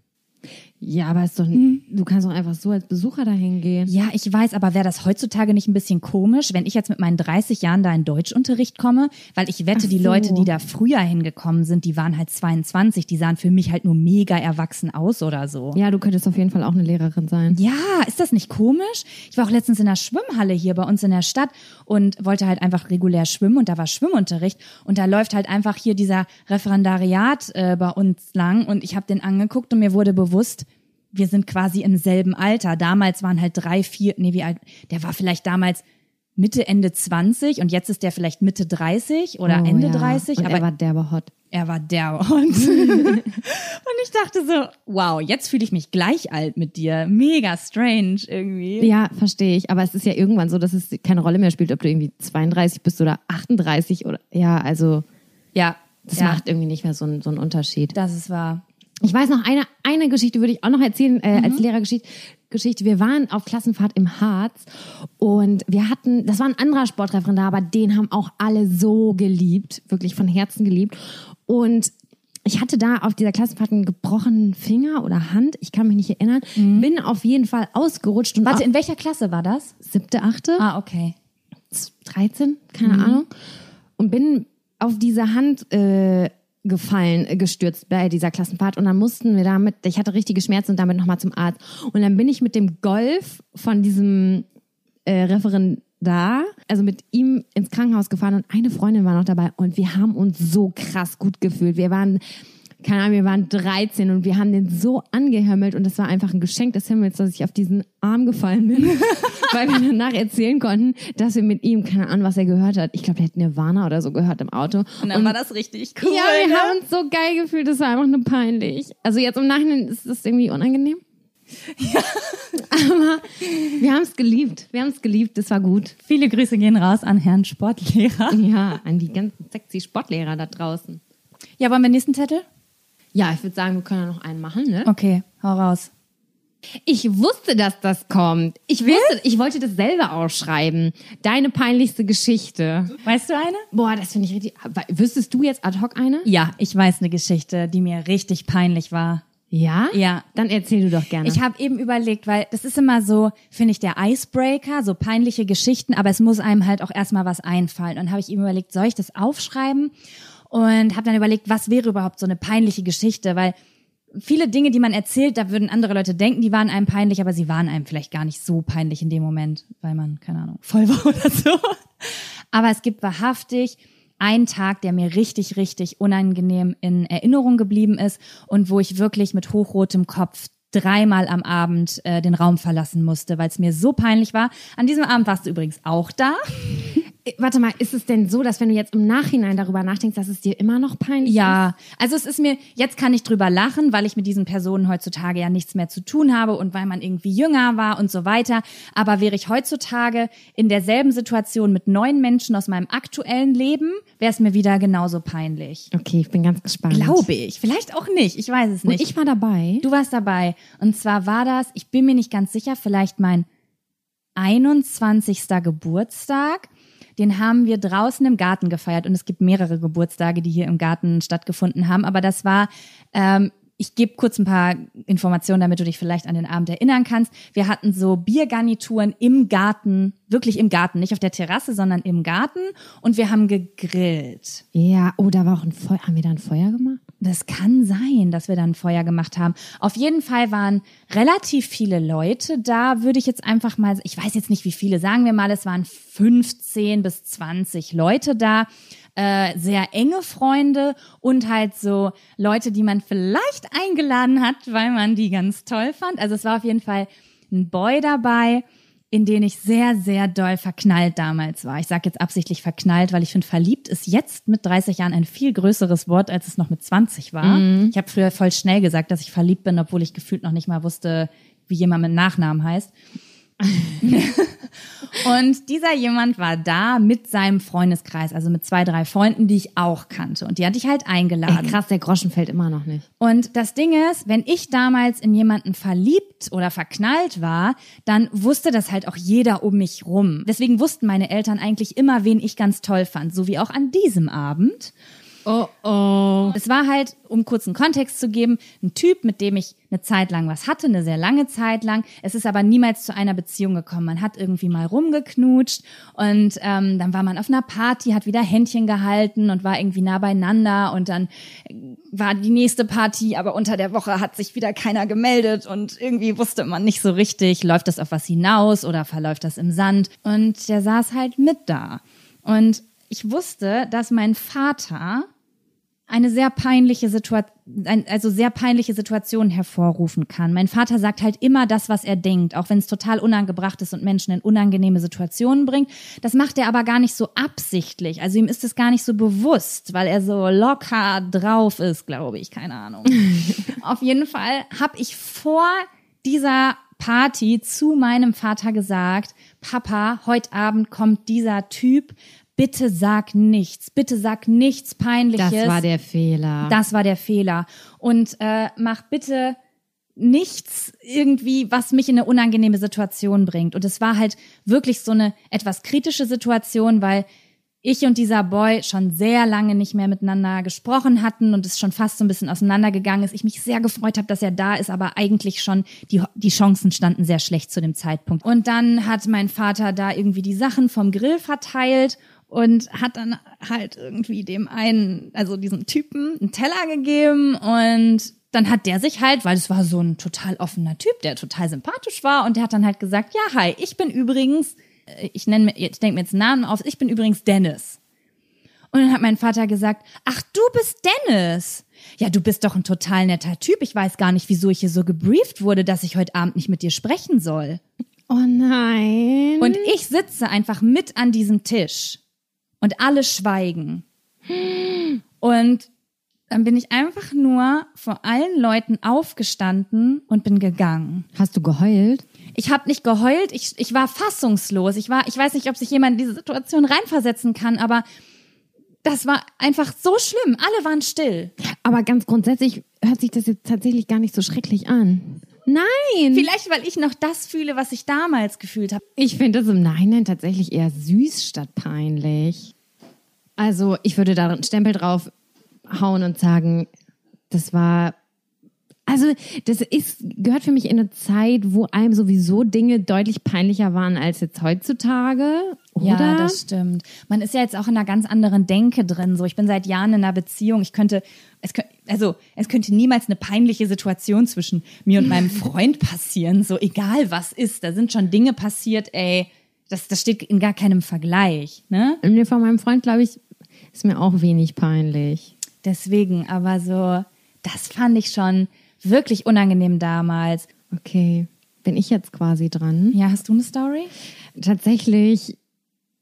Ja, aber ist doch, du kannst doch einfach so als Besucher dahin gehen. Ja, ich weiß, aber wäre das heutzutage nicht ein bisschen komisch, wenn ich jetzt mit meinen 30 Jahren da in Deutschunterricht komme? Weil ich wette, Ach die so. Leute, die da früher hingekommen sind, die waren halt 22, die sahen für mich halt nur mega erwachsen aus oder so. Ja, du könntest auf jeden Fall auch eine Lehrerin sein. Ja, ist das nicht komisch? Ich war auch letztens in der Schwimmhalle hier bei uns in der Stadt und wollte halt einfach regulär schwimmen und da war Schwimmunterricht und da läuft halt einfach hier dieser Referendariat äh, bei uns lang und ich habe den angeguckt und mir wurde bewusst, wir sind quasi im selben Alter. Damals waren halt drei, vier, nee, wie alt, der war vielleicht damals Mitte, Ende 20 und jetzt ist der vielleicht Mitte 30 oder Oh, Ende ja. 30, Und aber er war derbe hot. er war der Hund. (laughs) und ich dachte so, wow, jetzt fühle ich mich gleich alt mit dir. Mega strange irgendwie. Ja, verstehe ich. Aber es ist ja irgendwann so, dass es keine Rolle mehr spielt, ob du irgendwie 32 bist oder 38 oder, ja, also, Ja, das ja, macht irgendwie nicht mehr so, einen- so einen Unterschied. das ist wahr. Ich weiß noch, eine, eine Geschichte würde ich auch noch erzählen, äh, als Lehrergeschichte. Geschichte. Wir waren auf Klassenfahrt im Harz und wir hatten, das war ein anderer Sportreferendar, aber den haben auch alle so geliebt, wirklich von Herzen geliebt. Und ich hatte da auf dieser Klassenfahrt einen gebrochenen Finger oder Hand, ich kann mich nicht erinnern, bin auf jeden Fall ausgerutscht und Warte, in welcher Klasse war das? siebte, achte, Ah, okay. 13, keine Ahnung. Und bin auf diese Hand äh, gefallen, äh, gestürzt bei dieser Klassenfahrt. Und dann mussten wir damit, ich hatte richtige Schmerzen und damit nochmal zum Arzt. Und dann bin ich mit dem Golf von diesem äh, Referendar, also mit ihm ins Krankenhaus gefahren und eine Freundin war noch dabei und wir haben uns so krass gut gefühlt. Wir waren, keine Ahnung, wir waren 13 und wir haben den so angehömmelt und das war einfach ein Geschenk des Himmels, dass ich auf diesen Arm gefallen bin, (laughs) weil wir danach erzählen konnten, dass wir mit ihm, keine Ahnung, was er gehört hat. Ich glaube, er hat Nirvana oder so gehört im Auto. Und dann war das richtig cool. ja, wir ne? haben uns so geil gefühlt, das war einfach nur peinlich. Also jetzt im Nachhinein ist das irgendwie unangenehm. Ja. Aber wir haben es geliebt. Wir haben es geliebt, das war gut. Viele Grüße gehen raus an Herrn Sportlehrer. Ja, an die ganzen sexy Sportlehrer da draußen. Ja, wollen wir den nächsten Zettel? Ja, ich würde sagen, wir können ja noch einen machen, ne? Okay, hau raus. Ich wusste, dass das kommt. Ich wusste, ich wollte das selber ausschreiben. Deine peinlichste Geschichte. Weißt du eine? Boah, das finde ich richtig. Wüsstest du jetzt ad hoc eine? Ja, ich weiß eine Geschichte, die mir richtig peinlich war. Ja? Ja. Dann erzähl du doch gerne. Ich habe eben überlegt, weil das ist immer so, finde ich, der Icebreaker, so peinliche Geschichten, aber es muss einem halt auch erstmal was einfallen. Und habe ich eben überlegt, soll ich das aufschreiben? Und habe dann überlegt, was wäre überhaupt so eine peinliche Geschichte, weil viele Dinge, die man erzählt, da würden andere Leute denken, die waren einem peinlich, aber sie waren einem vielleicht gar nicht so peinlich in dem Moment, weil man, keine Ahnung, voll war (laughs) oder so. Aber es gibt wahrhaftig einen Tag, der mir richtig, richtig unangenehm in Erinnerung geblieben ist und wo ich wirklich mit hochrotem Kopf dreimal am Abend äh, den Raum verlassen musste, weil es mir so peinlich war. An diesem Abend warst du übrigens auch da. Äh, Warte mal, ist es denn so, dass wenn du jetzt im Nachhinein darüber nachdenkst, dass es dir immer noch peinlich ist? Ja, also es ist mir, jetzt kann ich drüber lachen, weil ich mit diesen Personen heutzutage ja nichts mehr zu tun habe und weil man irgendwie jünger war und so weiter. Aber wäre ich heutzutage in derselben Situation mit neuen Menschen aus meinem aktuellen Leben, wäre es mir wieder genauso peinlich. Okay, ich bin ganz gespannt. Glaube ich. Vielleicht auch nicht. Ich weiß es Und nicht. ich war dabei. Du warst dabei. Und zwar war das, ich bin mir nicht ganz sicher, vielleicht mein 21. Geburtstag. Den haben wir draußen im Garten gefeiert und es gibt mehrere Geburtstage, die hier im Garten stattgefunden haben. Aber das war, ähm, ich gebe kurz ein paar Informationen, damit du dich vielleicht an den Abend erinnern kannst. Wir hatten so Biergarnituren im Garten, wirklich im Garten, nicht auf der Terrasse, sondern im Garten und wir haben gegrillt. Ja, oh, da war auch ein Feuer. Haben wir da ein Feuer gemacht? Das kann sein, dass wir dann Feuer gemacht haben. Auf jeden Fall waren relativ viele Leute da, würde ich jetzt einfach mal, ich weiß jetzt nicht wie viele, sagen wir mal, es waren 15 bis 20 Leute da. Äh, sehr enge Freunde und halt so Leute, die man vielleicht eingeladen hat, weil man die ganz toll fand. Also es war auf jeden Fall ein Boy dabei, in den ich sehr, sehr doll verknallt damals war. Ich sage jetzt absichtlich verknallt, weil ich finde, verliebt ist jetzt mit 30 Jahren ein viel größeres Wort, als es noch mit 20 war. Ich habe früher voll schnell gesagt, dass ich verliebt bin, obwohl ich gefühlt noch nicht mal wusste, wie jemand mit Nachnamen heißt. (laughs) und dieser jemand war da mit seinem Freundeskreis, also mit zwei, drei Freunden, die ich auch kannte. Und die hatte ich halt eingeladen. Ey, krass, der Groschen fällt immer noch nicht. Und das Ding ist, wenn ich damals in jemanden verliebt oder verknallt war, dann wusste das halt auch jeder um mich rum. Deswegen wussten meine Eltern eigentlich immer, wen ich ganz toll fand, so wie auch an diesem Abend. Oh, oh. Es war halt, um kurzen Kontext zu geben, ein Typ, mit dem ich eine Zeit lang was hatte, eine sehr lange Zeit lang. Es ist aber niemals zu einer Beziehung gekommen. Man hat irgendwie mal rumgeknutscht und ähm, dann war man auf einer Party, hat wieder Händchen gehalten und war irgendwie nah beieinander und dann war die nächste Party, aber unter der Woche hat sich wieder keiner gemeldet und irgendwie wusste man nicht so richtig, läuft das auf was hinaus oder verläuft das im Sand. Und der saß halt mit da. Und ich wusste, dass mein Vater eine sehr peinliche Situation, also sehr peinliche Situationen hervorrufen kann. Mein Vater sagt halt immer das, was er denkt, auch wenn es total unangebracht ist und Menschen in unangenehme Situationen bringt. Das macht er aber gar nicht so absichtlich. Also ihm ist es gar nicht so bewusst, weil er so locker drauf ist, glaube ich, keine Ahnung. (laughs) Auf jeden Fall habe ich vor dieser Party zu meinem Vater gesagt, Papa, heute Abend kommt dieser Typ, bitte sag nichts, bitte sag nichts Peinliches. Das war der Fehler. Das war der Fehler. Und äh, mach bitte nichts irgendwie, was mich in eine unangenehme Situation bringt. Und es war halt wirklich so eine etwas kritische Situation, weil ich und dieser Boy schon sehr lange nicht mehr miteinander gesprochen hatten und es schon fast so ein bisschen auseinandergegangen ist. Ich mich sehr gefreut habe, dass er da ist, aber eigentlich schon die, die Chancen standen sehr schlecht zu dem Zeitpunkt. Und dann hat mein Vater da irgendwie die Sachen vom Grill verteilt und hat dann halt irgendwie dem einen, also diesem Typen, einen Teller gegeben und dann hat der sich halt, weil es war so ein total offener Typ, der total sympathisch war und der hat dann halt gesagt, ja, hi, ich bin übrigens, äh, ich nenne mir, ich denke mir jetzt einen Namen auf, ich bin übrigens Dennis. Und dann hat mein Vater gesagt, ach, du bist Dennis. Ja, du bist doch ein total netter Typ. Ich weiß gar nicht, wieso ich hier so gebrieft wurde, dass ich heute Abend nicht mit dir sprechen soll. Oh nein. Und ich sitze einfach mit an diesem Tisch und alle schweigen. Und dann bin ich einfach nur vor allen Leuten aufgestanden und bin gegangen. Hast du geheult? Ich habe nicht geheult, ich, ich war fassungslos. Ich war, ich weiß nicht, ob sich jemand in diese Situation reinversetzen kann, aber das war einfach so schlimm. Alle waren still. Aber ganz grundsätzlich hört sich das jetzt tatsächlich gar nicht so schrecklich an. Nein. Vielleicht, weil ich noch das fühle, was ich damals gefühlt habe. Ich finde es im Nachhinein tatsächlich eher süß statt peinlich. Also ich würde da einen Stempel drauf hauen und sagen, das war. Also das ist gehört für mich in eine Zeit, wo einem sowieso Dinge deutlich peinlicher waren als jetzt heutzutage. Oder? Ja, das stimmt. Man ist ja jetzt auch in einer ganz anderen Denke drin. So, ich bin seit Jahren in einer Beziehung. Ich könnte, es könnte, also es könnte niemals eine peinliche Situation zwischen mir und meinem (laughs) Freund passieren. So egal was ist, da sind schon Dinge passiert. Ey, das, das steht in gar keinem Vergleich. Ne? Mir von meinem Freund, glaube ich, ist mir auch wenig peinlich. Deswegen, aber so, das fand ich schon wirklich unangenehm damals. Okay, bin ich jetzt quasi dran? Ja, hast du eine Story? Tatsächlich,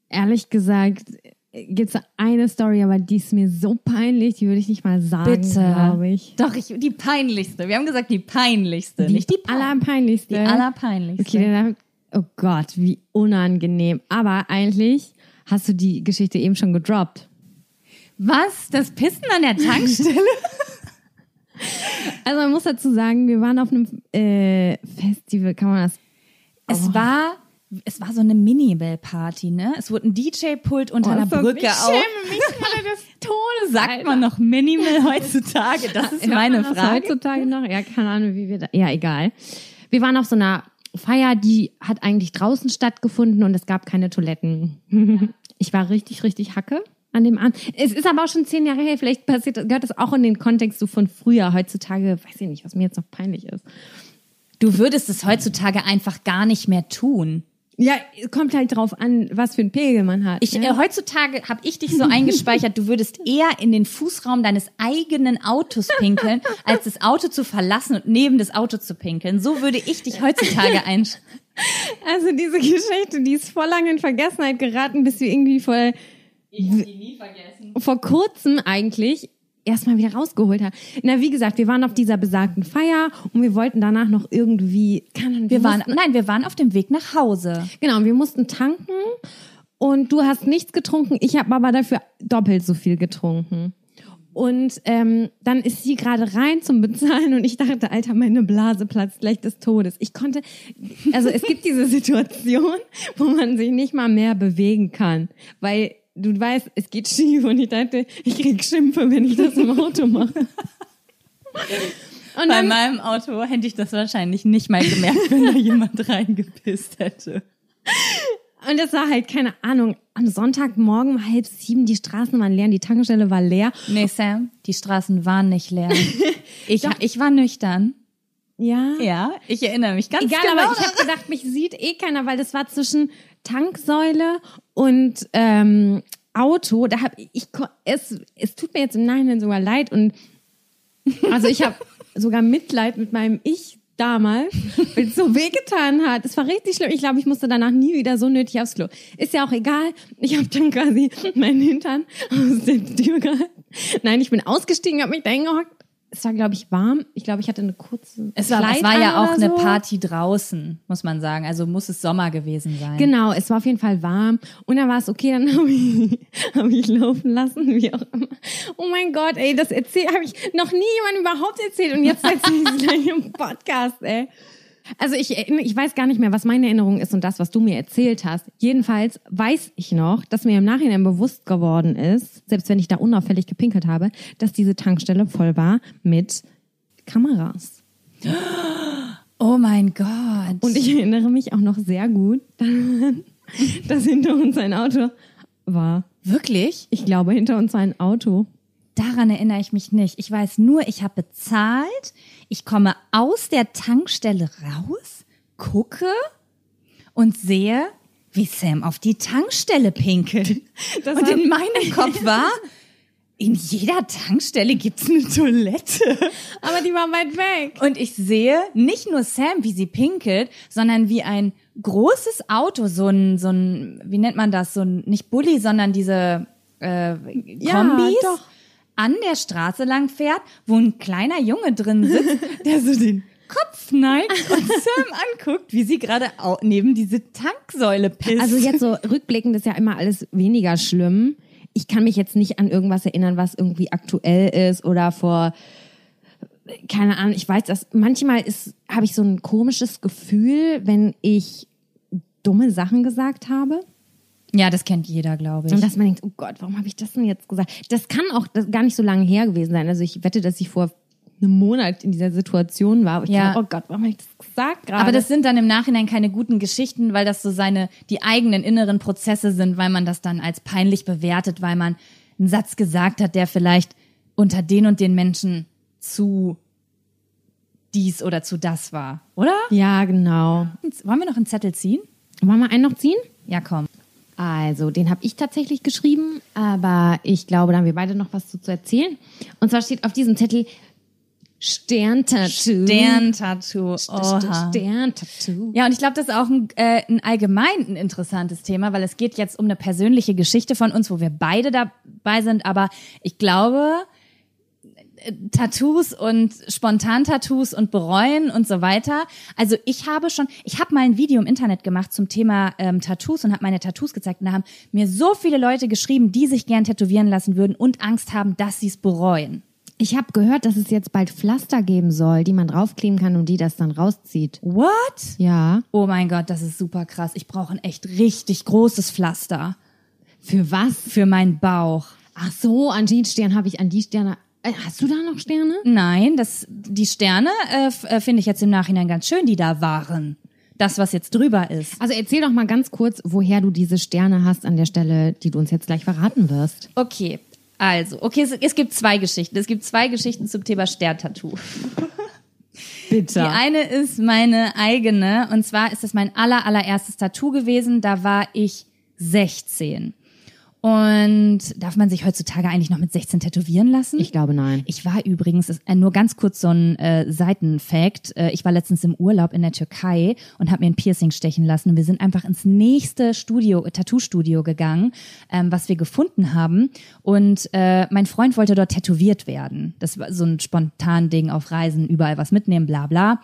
ehrlich gesagt, gibt es eine Story, aber die ist mir so peinlich, die würde ich nicht mal sagen, glaube ich. Doch, ich, die peinlichste. Wir haben gesagt, die peinlichste, nicht die pein- allerpeinlichste. Die allerpeinlichste. Okay, dann, oh Gott, wie unangenehm. Aber eigentlich hast du die Geschichte eben schon gedroppt. Was? Das Pissen an der Tankstelle? (laughs) Also man muss dazu sagen, wir waren auf einem äh, Festival, kann man das? Es war, es war so eine Minimal-Party, ne? Es wurde ein DJ-Pult unter einer Brücke auf. mich gerade des (laughs) Todes. Sagt man noch Minimal (laughs) heutzutage? Das ist meine man das Frage. Heutzutage noch? Ja, keine Ahnung, wie wir da. Ja, egal. Wir waren auf so einer Feier, die hat eigentlich draußen stattgefunden und es gab keine Toiletten. (laughs) Ich war richtig, richtig hacke an dem an. Es ist aber auch schon zehn Jahre her. Vielleicht passiert, gehört das auch in den Kontext so von früher. Heutzutage weiß ich nicht, was mir jetzt noch peinlich ist. Du würdest es heutzutage einfach gar nicht mehr tun. Ja, es kommt halt drauf an, was für ein Pegel man hat. Ich, ne? äh, heutzutage habe ich dich so eingespeichert, du würdest eher in den Fußraum deines eigenen Autos pinkeln, (laughs) als das Auto zu verlassen und neben das Auto zu pinkeln. So würde ich dich heutzutage einschätzen. (laughs) Also diese Geschichte, die ist voll lange in Vergessenheit geraten, bis wir irgendwie vor, Ich habe die nie vergessen. vor kurzem eigentlich erstmal wieder rausgeholt haben. Na, wie gesagt, wir waren auf dieser besagten Feier und wir wollten danach noch irgendwie, keine Ahnung, Wir waren, mussten, nein, wir waren auf dem Weg nach Hause. genau, wir mussten tanken und du hast nichts getrunken, ich habe aber dafür doppelt so viel getrunken. Und ähm, dann ist sie gerade rein zum Bezahlen und ich dachte, Alter, meine Blase platzt gleich des Todes. Ich konnte, also es gibt diese (laughs) Situation, wo man sich nicht mal mehr bewegen kann, weil du weißt, es geht (laughs) schief und ich dachte, ich krieg Schimpfe, wenn ich das im Auto mache. Und Bei meinem Auto hätte ich das wahrscheinlich nicht mal gemerkt, wenn da jemand (laughs) reingepisst hätte. und das war halt, keine Ahnung, am Sonntagmorgen um halb sieben, die Straßen waren leer, die Tankstelle war leer. Nee, Sam, die Straßen waren nicht leer. (laughs) Ich, ich war nüchtern. Ja. Ja, ich erinnere mich ganz Egal, genau. aber ich habe gedacht, mich sieht eh keiner, weil das war zwischen Tanksäule und ähm, Auto. Da habe ich es es tut mir jetzt im Nachhinein sogar leid und also ich habe (laughs) sogar Mitleid mit meinem Ich damals, weil es so wehgetan hat. Es war richtig schlimm. Ich glaube, ich musste danach nie wieder so nötig aufs Klo. Ist ja auch egal. Ich habe dann quasi meinen Hintern aus der Tür gehalten. Nein, ich bin ausgestiegen, habe mich da hingehockt. Es war, glaube ich, warm. Ich glaube, ich hatte eine kurze es war, Kleid es war ja auch oder eine so. Party draußen, muss man sagen. Also muss es Sommer gewesen sein. Genau, es war auf jeden Fall warm. Und dann war es okay, dann (laughs) habe ich, hab ich laufen lassen, wie auch immer. Oh mein Gott, ey, das habe ich noch nie jemandem überhaupt erzählt. Und jetzt erzähle ich es gleich im Podcast, ey. Also ich, erinnere- ich weiß gar nicht mehr, was meine Erinnerung ist und das, was du mir erzählt hast. Jedenfalls weiß ich noch, dass mir im Nachhinein bewusst geworden ist, selbst wenn ich da unauffällig gepinkelt habe, dass diese Tankstelle voll war mit Kameras. Oh mein Gott. Und ich erinnere mich auch noch sehr gut daran, (laughs) dass hinter uns ein Auto war. wirklich? Ich glaube, hinter uns war ein Auto. Daran erinnere ich mich nicht. Ich weiß nur, ich habe bezahlt, ich komme aus der Tankstelle raus, gucke und sehe, wie Sam auf die Tankstelle pinkelt. (laughs) Das und in meinem Kopf war, in jeder Tankstelle gibt's eine Toilette. Aber die war weit weg. Und ich sehe nicht nur Sam, wie sie pinkelt, sondern wie ein großes Auto, so ein, so ein, wie nennt man das, so ein, nicht Bulli, sondern diese äh, Kombis, doch. An der Straße lang fährt, wo ein kleiner Junge drin sitzt, (laughs) der so den Kopf neigt und Sam anguckt, wie sie gerade neben diese Tanksäule pisst. Also jetzt so rückblickend ist ja immer alles weniger schlimm. Ich kann mich jetzt nicht an irgendwas erinnern, was irgendwie aktuell ist oder vor keine Ahnung, ich weiß, dass manchmal ist habe ich so ein komisches Gefühl, wenn ich dumme Sachen gesagt habe. Ja, das kennt jeder, glaube ich. Und dass man denkt, oh Gott, warum habe ich das denn jetzt gesagt? Das kann auch das gar nicht so lange her gewesen sein. Also ich wette, dass ich vor einen Monat in dieser Situation war. Ich Ja. dachte, oh Gott, warum habe ich das gesagt gerade? Aber das sind dann im Nachhinein keine guten Geschichten, weil das so seine, die eigenen inneren Prozesse sind, weil man das dann als peinlich bewertet, weil man einen Satz gesagt hat, der vielleicht unter den und den Menschen zu dies oder zu das war, oder? ja, genau. Wollen wir noch einen Zettel ziehen? Wollen wir einen noch ziehen? Ja, komm. Also, den habe ich tatsächlich geschrieben, aber ich glaube, da haben wir beide noch was zu, zu erzählen. Und zwar steht auf diesem Zettel Sterntattoo. Stern-Tattoo. Sterntattoo. Ja, und ich glaube, das ist auch ein, äh, ein allgemein ein interessantes Thema, weil es geht jetzt um eine persönliche Geschichte von uns, wo wir beide dabei sind. Aber ich glaube, Tattoos und Spontan-Tattoos und bereuen und so weiter. Also ich habe schon, ich habe mal ein Video im Internet gemacht zum Thema ähm, Tattoos und habe meine Tattoos gezeigt. Und da haben mir so viele Leute geschrieben, die sich gern tätowieren lassen würden und Angst haben, dass sie es bereuen. Ich habe gehört, dass es jetzt bald Pflaster geben soll, die man draufkleben kann und die das dann rauszieht. What? Ja. Oh mein Gott, das ist super krass. Ich brauche ein echt richtig großes Pflaster Für was? für meinen Bauch. Ach so, an den Stern habe ich an die Sterne. Äh, Hast du da noch Sterne? Nein, das, die Sterne äh, äh, finde ich jetzt im Nachhinein ganz schön, die da waren. Das, was jetzt drüber ist. Also erzähl doch mal ganz kurz, woher du diese Sterne hast an der Stelle, die du uns jetzt gleich verraten wirst. Okay, also, okay, es, es gibt zwei Geschichten. Es gibt zwei Geschichten zum Thema Sterntattoo. (laughs) Bitte. Die eine ist meine eigene und zwar ist es mein aller, allererstes Tattoo gewesen. Da war ich 16. Und darf man sich heutzutage eigentlich noch mit 16 tätowieren lassen? Ich glaube nein. Ich war übrigens, äh, nur ganz kurz so ein äh, Seitenfact, äh, ich war letztens im Urlaub in der Türkei und habe mir ein Piercing stechen lassen. Und wir sind einfach ins nächste Studio, Tattoo-Studio gegangen, ähm, was wir gefunden haben. Und äh, mein Freund wollte dort tätowiert werden. Das war so ein spontan Ding auf Reisen, überall was mitnehmen, bla bla.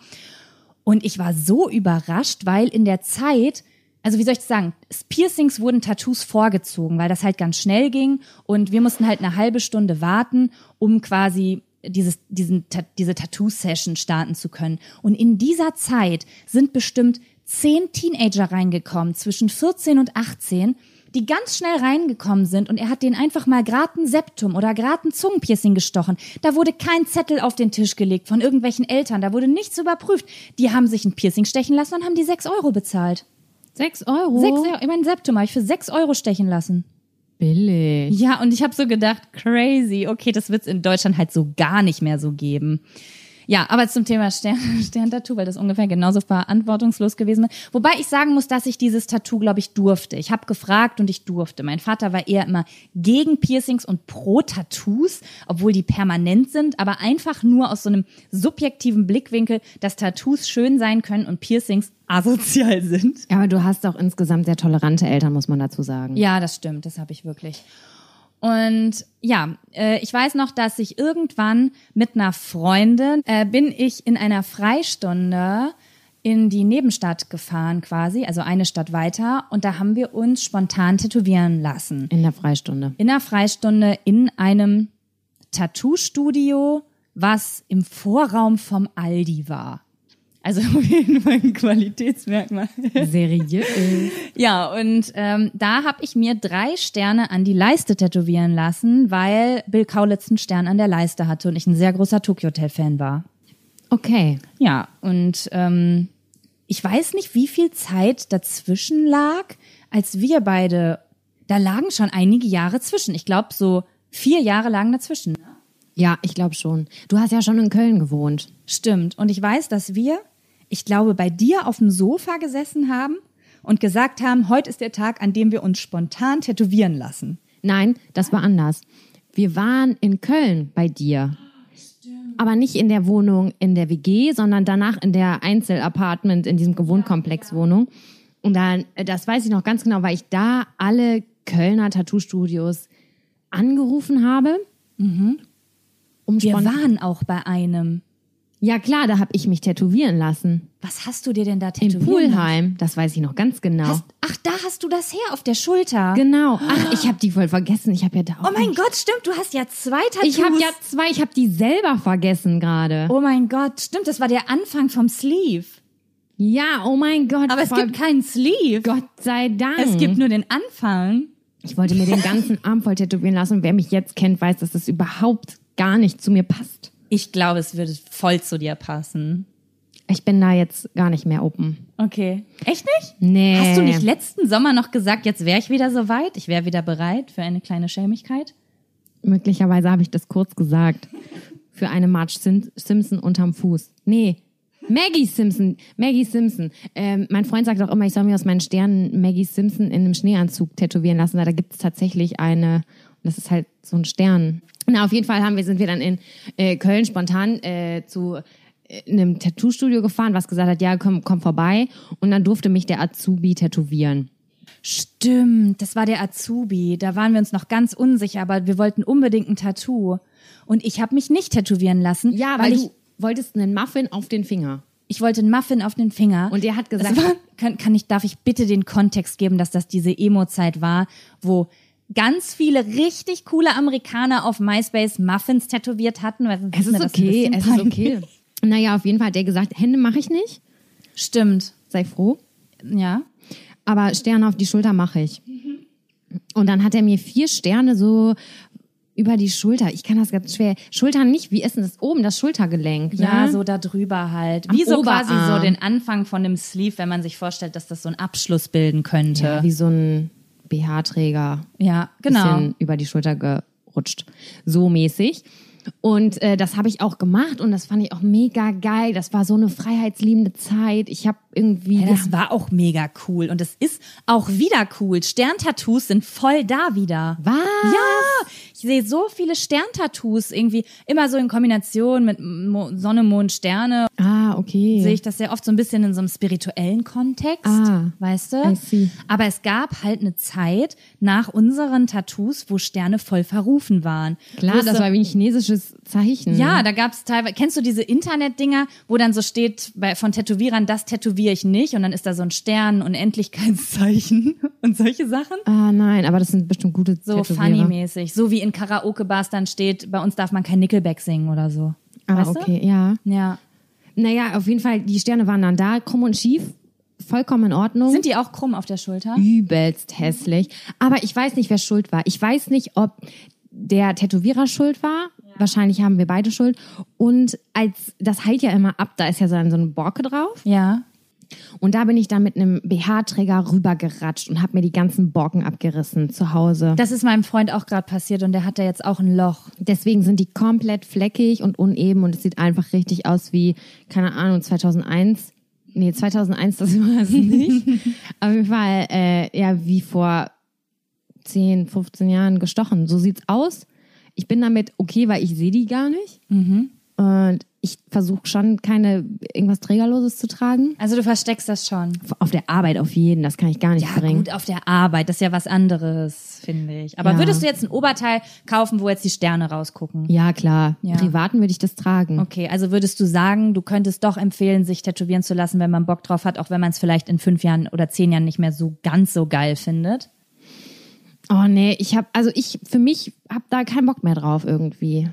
Und ich war so überrascht, weil in der Zeit, also wie soll ich das sagen, Piercings wurden Tattoos vorgezogen, weil das halt ganz schnell ging und wir mussten halt eine halbe Stunde warten, um quasi dieses, diesen, diese Tattoo-Session starten zu können. Und in dieser Zeit sind bestimmt zehn Teenager reingekommen, zwischen 14 und 18, die ganz schnell reingekommen sind und er hat denen einfach mal grad ein Septum oder grad ein Zungenpiercing gestochen. Da wurde kein Zettel auf den Tisch gelegt von irgendwelchen Eltern, da wurde nichts überprüft. Die haben sich ein Piercing stechen lassen und haben die sechs Euro bezahlt. Sechs Euro? Sechs Euro, mein Septum habe ich für sechs Euro stechen lassen. Billig. Ja, und ich habe so gedacht, crazy, okay, das wird's in Deutschland halt so gar nicht mehr so geben. Ja, aber zum Thema Stern, (laughs) Stern-Tattoo, weil das ungefähr genauso verantwortungslos gewesen ist. Wobei ich sagen muss, dass ich dieses Tattoo, glaube ich, durfte. Ich habe gefragt und ich durfte. Mein Vater war eher immer gegen Piercings und pro Tattoos, obwohl die permanent sind, aber einfach nur aus so einem subjektiven Blickwinkel, dass Tattoos schön sein können und Piercings asozial sind. Ja, aber du hast auch insgesamt sehr tolerante Eltern, muss man dazu sagen. Ja, das stimmt, das habe ich wirklich. Und ja, äh, ich weiß noch, dass ich irgendwann mit einer Freundin äh, bin ich in einer Freistunde in die Nebenstadt gefahren quasi, also eine Stadt weiter und da haben wir uns spontan tätowieren lassen. In der Freistunde. In einer Freistunde in einem Tattoo-Studio, was im Vorraum vom Aldi war. Also (laughs) auf jeden Fall ein Qualitätsmerkmal. Seriös. Ja, und ähm, da habe ich mir drei Sterne an die Leiste tätowieren lassen, weil Bill Kaulitz einen Stern an der Leiste hatte und ich ein sehr großer Tokyo Hotel-Fan war. Okay. Ja, und ähm, ich weiß nicht, wie viel Zeit dazwischen lag, als wir beide, da lagen schon einige Jahre zwischen. Ich glaube, so vier Jahre lagen dazwischen. Ja, ich glaube schon. Du hast ja schon in Köln gewohnt. Stimmt. Und ich weiß, dass wir, ich glaube, bei dir auf dem Sofa gesessen haben und gesagt haben, heute ist der Tag, an dem wir uns spontan tätowieren lassen. Nein, das war anders. Wir waren in Köln bei dir. Aber nicht in der Wohnung in der WG, sondern danach in der Einzelapartment, in diesem Gewohnkomplex-Wohnung. Und dann, äh, das weiß ich noch ganz genau, weil ich da alle Kölner Tattoo-Studios angerufen habe. Um Wir waren auch bei einem. Ja klar, da habe ich mich tätowieren lassen. Was hast du dir denn da In tätowieren Pulheim, das weiß ich noch ganz genau. Hast, ach, da hast du das her auf der Schulter. genau. Ach, ich habe die voll vergessen. Ich habe ja da auch oh mein Gott, stimmt, du hast ja zwei Tattoos. Ich habe ja zwei, ich habe die selber vergessen gerade. Oh mein Gott, stimmt, das war der Anfang vom Sleeve. Ja, oh mein Gott. Aber es gibt keinen Sleeve. Gott sei Dank. Es gibt nur den Anfang. ich wollte mir den ganzen (laughs) Arm voll tätowieren lassen und wer mich jetzt kennt, weiß, dass das überhaupt gar nicht zu mir passt. Ich glaube, es würde voll zu dir passen. Ich bin da jetzt gar nicht mehr open. Okay. Echt nicht? Nee. Hast du nicht letzten Sommer noch gesagt, jetzt wäre ich wieder soweit? Ich wäre wieder bereit für eine kleine Schelmigkeit? Möglicherweise habe ich das kurz gesagt. Für eine Marge Sim Simpson unterm Fuß. Nee. Maggie Simpson. Maggie Simpson. Ähm, mein Freund sagt auch immer, ich soll mir aus meinen Sternen Maggie Simpson in einem Schneeanzug tätowieren lassen. Da gibt es tatsächlich eine, das ist halt so ein Stern. Na, auf jeden Fall haben wir, sind wir dann in äh, Köln spontan äh, zu äh, einem Tattoo-Studio gefahren, was gesagt hat, ja, komm, komm vorbei. Und dann durfte mich der Azubi tätowieren. Stimmt, das war der Azubi. Da waren wir uns noch ganz unsicher, aber wir wollten unbedingt ein Tattoo. Und ich habe mich nicht tätowieren lassen. Ja, weil, ich, du wolltest einen Muffin auf den Finger. ich wollte einen Muffin auf den Finger. Und der hat gesagt, war, kann, kann ich, darf ich bitte den Kontext geben, dass das diese Emo-Zeit war, wo ganz viele richtig coole Amerikaner auf MySpace Muffins tätowiert hatten. Weil sonst es ist okay, es ist okay. Naja, auf jeden Fall hat der gesagt, Hände mache ich nicht. Stimmt, Sei froh. ja. Aber Sterne auf die Schulter mache ich. Und dann hat er mir vier Sterne so über die Schulter. Ich kann das ganz schwer. Schultern nicht, wie ist denn das oben, das Schultergelenk? Ja, ne? so da drüber halt. Am Wie so quasi Oberarm. so den Anfang von dem Sleeve, wenn man sich vorstellt, dass das so ein Abschluss bilden könnte. ja, wie so ein BH-Träger. Ja, genau. Bisschen über die Schulter gerutscht. So mäßig. Und äh, das habe ich auch gemacht und das fand ich auch mega geil. Das war so eine freiheitsliebende Zeit. Ich habe irgendwie. Ja, das war auch mega cool und es ist auch wieder cool. Sterntattoos sind voll da wieder. Was? Ja, ich sehe so viele Sterntattoos irgendwie immer so in Kombination mit Mo Sonne, Mond, Sterne. Ah, okay. Sehe ich das sehr oft so ein bisschen in so einem spirituellen Kontext, Ah, weißt I du? see. Aber es gab halt eine Zeit nach unseren Tattoos, wo Sterne voll verrufen waren. Klar, es das so- war wie ein chinesisches Zeichen. ja, da gab's teilweise, kennst du diese Internetdinger, wo dann so steht bei, von Tätowierern, das tätowiere ich nicht und dann ist da so ein Stern, Unendlichkeitszeichen (laughs) und solche Sachen. Ah, nein, aber das sind bestimmt gute So funny-mäßig. So wie in Karaoke-Bars dann steht, bei uns darf man kein Nickelback singen oder so. Ah, weißt okay, ja. du? Ja. Naja, auf jeden Fall, die Sterne waren dann da, krumm und schief. Vollkommen in Ordnung. Sind die auch krumm auf der Schulter? übelst hässlich. Aber ich weiß nicht, wer schuld war. Ich weiß nicht, ob der Tätowierer schuld war. Wahrscheinlich haben wir beide Schuld. Und als, das heilt ja immer ab, da ist ja so ein- so eine Borke drauf. Ja. Und da bin ich dann mit einem BH-Träger rübergeratscht und habe mir die ganzen Borken abgerissen zu Hause. Das ist meinem Freund auch gerade passiert und der hat da jetzt auch ein Loch. Deswegen sind die komplett fleckig und uneben und es sieht einfach richtig aus wie, keine Ahnung, 2001. Nee, 2001, das (laughs) war es nicht. (laughs) Auf jeden Fall, äh, ja, wie vor 10, 15 Jahren gestochen. So sieht's aus. Ich bin damit okay, weil ich sehe die gar nicht. Und ich versuche schon keine irgendwas Trägerloses zu tragen. Also du versteckst das schon. Auf der Arbeit auf jeden, das kann ich gar nicht Ja, bringen. gut, auf der Arbeit, das ist ja was anderes, finde ich. Aber Ja. würdest du jetzt ein Oberteil kaufen, wo jetzt die Sterne rausgucken? Ja, klar. Ja. Privaten würde ich das tragen. Okay, also würdest du sagen, du könntest doch empfehlen, sich tätowieren zu lassen, wenn man Bock drauf hat, auch wenn man es vielleicht in fünf Jahren oder zehn Jahren nicht mehr so ganz so geil findet? Oh nee, ich habe also ich für mich habe da keinen Bock mehr drauf irgendwie.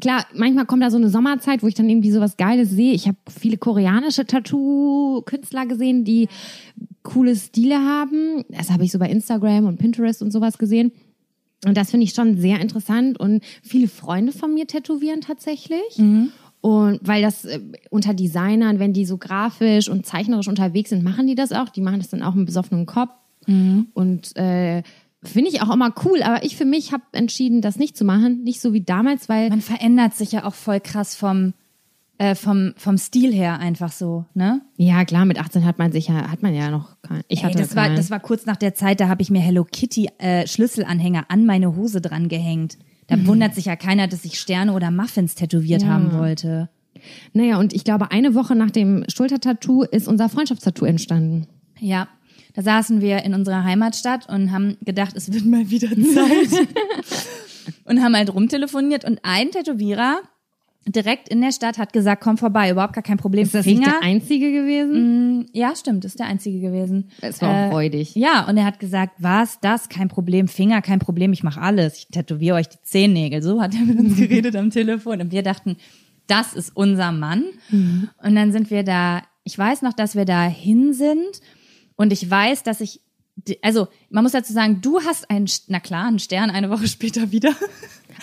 Klar, manchmal kommt da so eine Sommerzeit, wo ich dann irgendwie sowas Geiles sehe. Ich habe viele koreanische Tattoo-Künstler gesehen, die coole Stile haben. Das habe ich so bei Instagram und Pinterest und sowas gesehen. Und das finde ich schon sehr interessant. Und viele Freunde von mir tätowieren tatsächlich. Und weil das äh, unter Designern, wenn die so grafisch und zeichnerisch unterwegs sind, machen die das auch. Die machen das dann auch mit besoffenem Kopf. Und äh, finde ich auch immer cool. Aber ich für mich habe entschieden, das nicht zu machen. Nicht so wie damals, weil Man verändert sich ja auch voll krass vom, äh, vom, vom Stil her einfach so, ne? ja klar, mit 18 hat man sich ja, hat man ja noch kein. Ich Ey, hatte das, war, keinen. das war kurz nach der Zeit, da habe ich mir Hello Kitty äh, Schlüsselanhänger an meine Hose dran gehängt. Da Mhm. wundert sich ja keiner, dass ich Sterne oder Muffins tätowiert haben wollte. Naja, und ich glaube, eine Woche nach dem Schultertattoo ist unser Freundschaftstattoo entstanden. Ja, da saßen wir in unserer Heimatstadt und haben gedacht, es wird mal wieder Zeit. (laughs) und haben halt rumtelefoniert und ein Tätowierer direkt in der Stadt hat gesagt, komm vorbei, überhaupt gar kein Problem. Ist das nicht Finger, der einzige gewesen? ja, stimmt, ist der einzige gewesen. Es war auch räudig. Ja, und er hat gesagt, was, das, kein Problem, Finger, kein Problem, ich mache alles. Ich tätowiere euch die Zehennägel. So hat er mit uns (laughs) geredet am Telefon. Und wir dachten, das ist unser Mann. Und dann sind wir da, ich weiß noch, dass wir da hin sind. Und ich weiß, dass ich, also man muss dazu sagen, du hast einen, na klar, einen Stern eine Woche (laughs) später wieder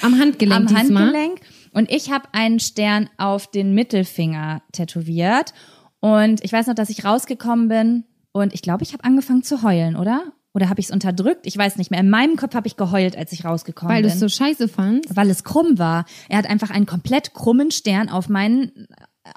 Am Handgelenk am diesmal. Handgelenk. Und ich habe einen Stern auf den Mittelfinger tätowiert. Und ich weiß noch, dass ich rausgekommen bin und ich glaube, ich habe angefangen zu heulen, oder? Oder habe ich es unterdrückt? Ich weiß nicht mehr. In meinem Kopf habe ich geheult, als ich rausgekommen Weil du bin. es so scheiße fandst. weil es krumm war. Er hat einfach einen komplett krummen Stern auf meinen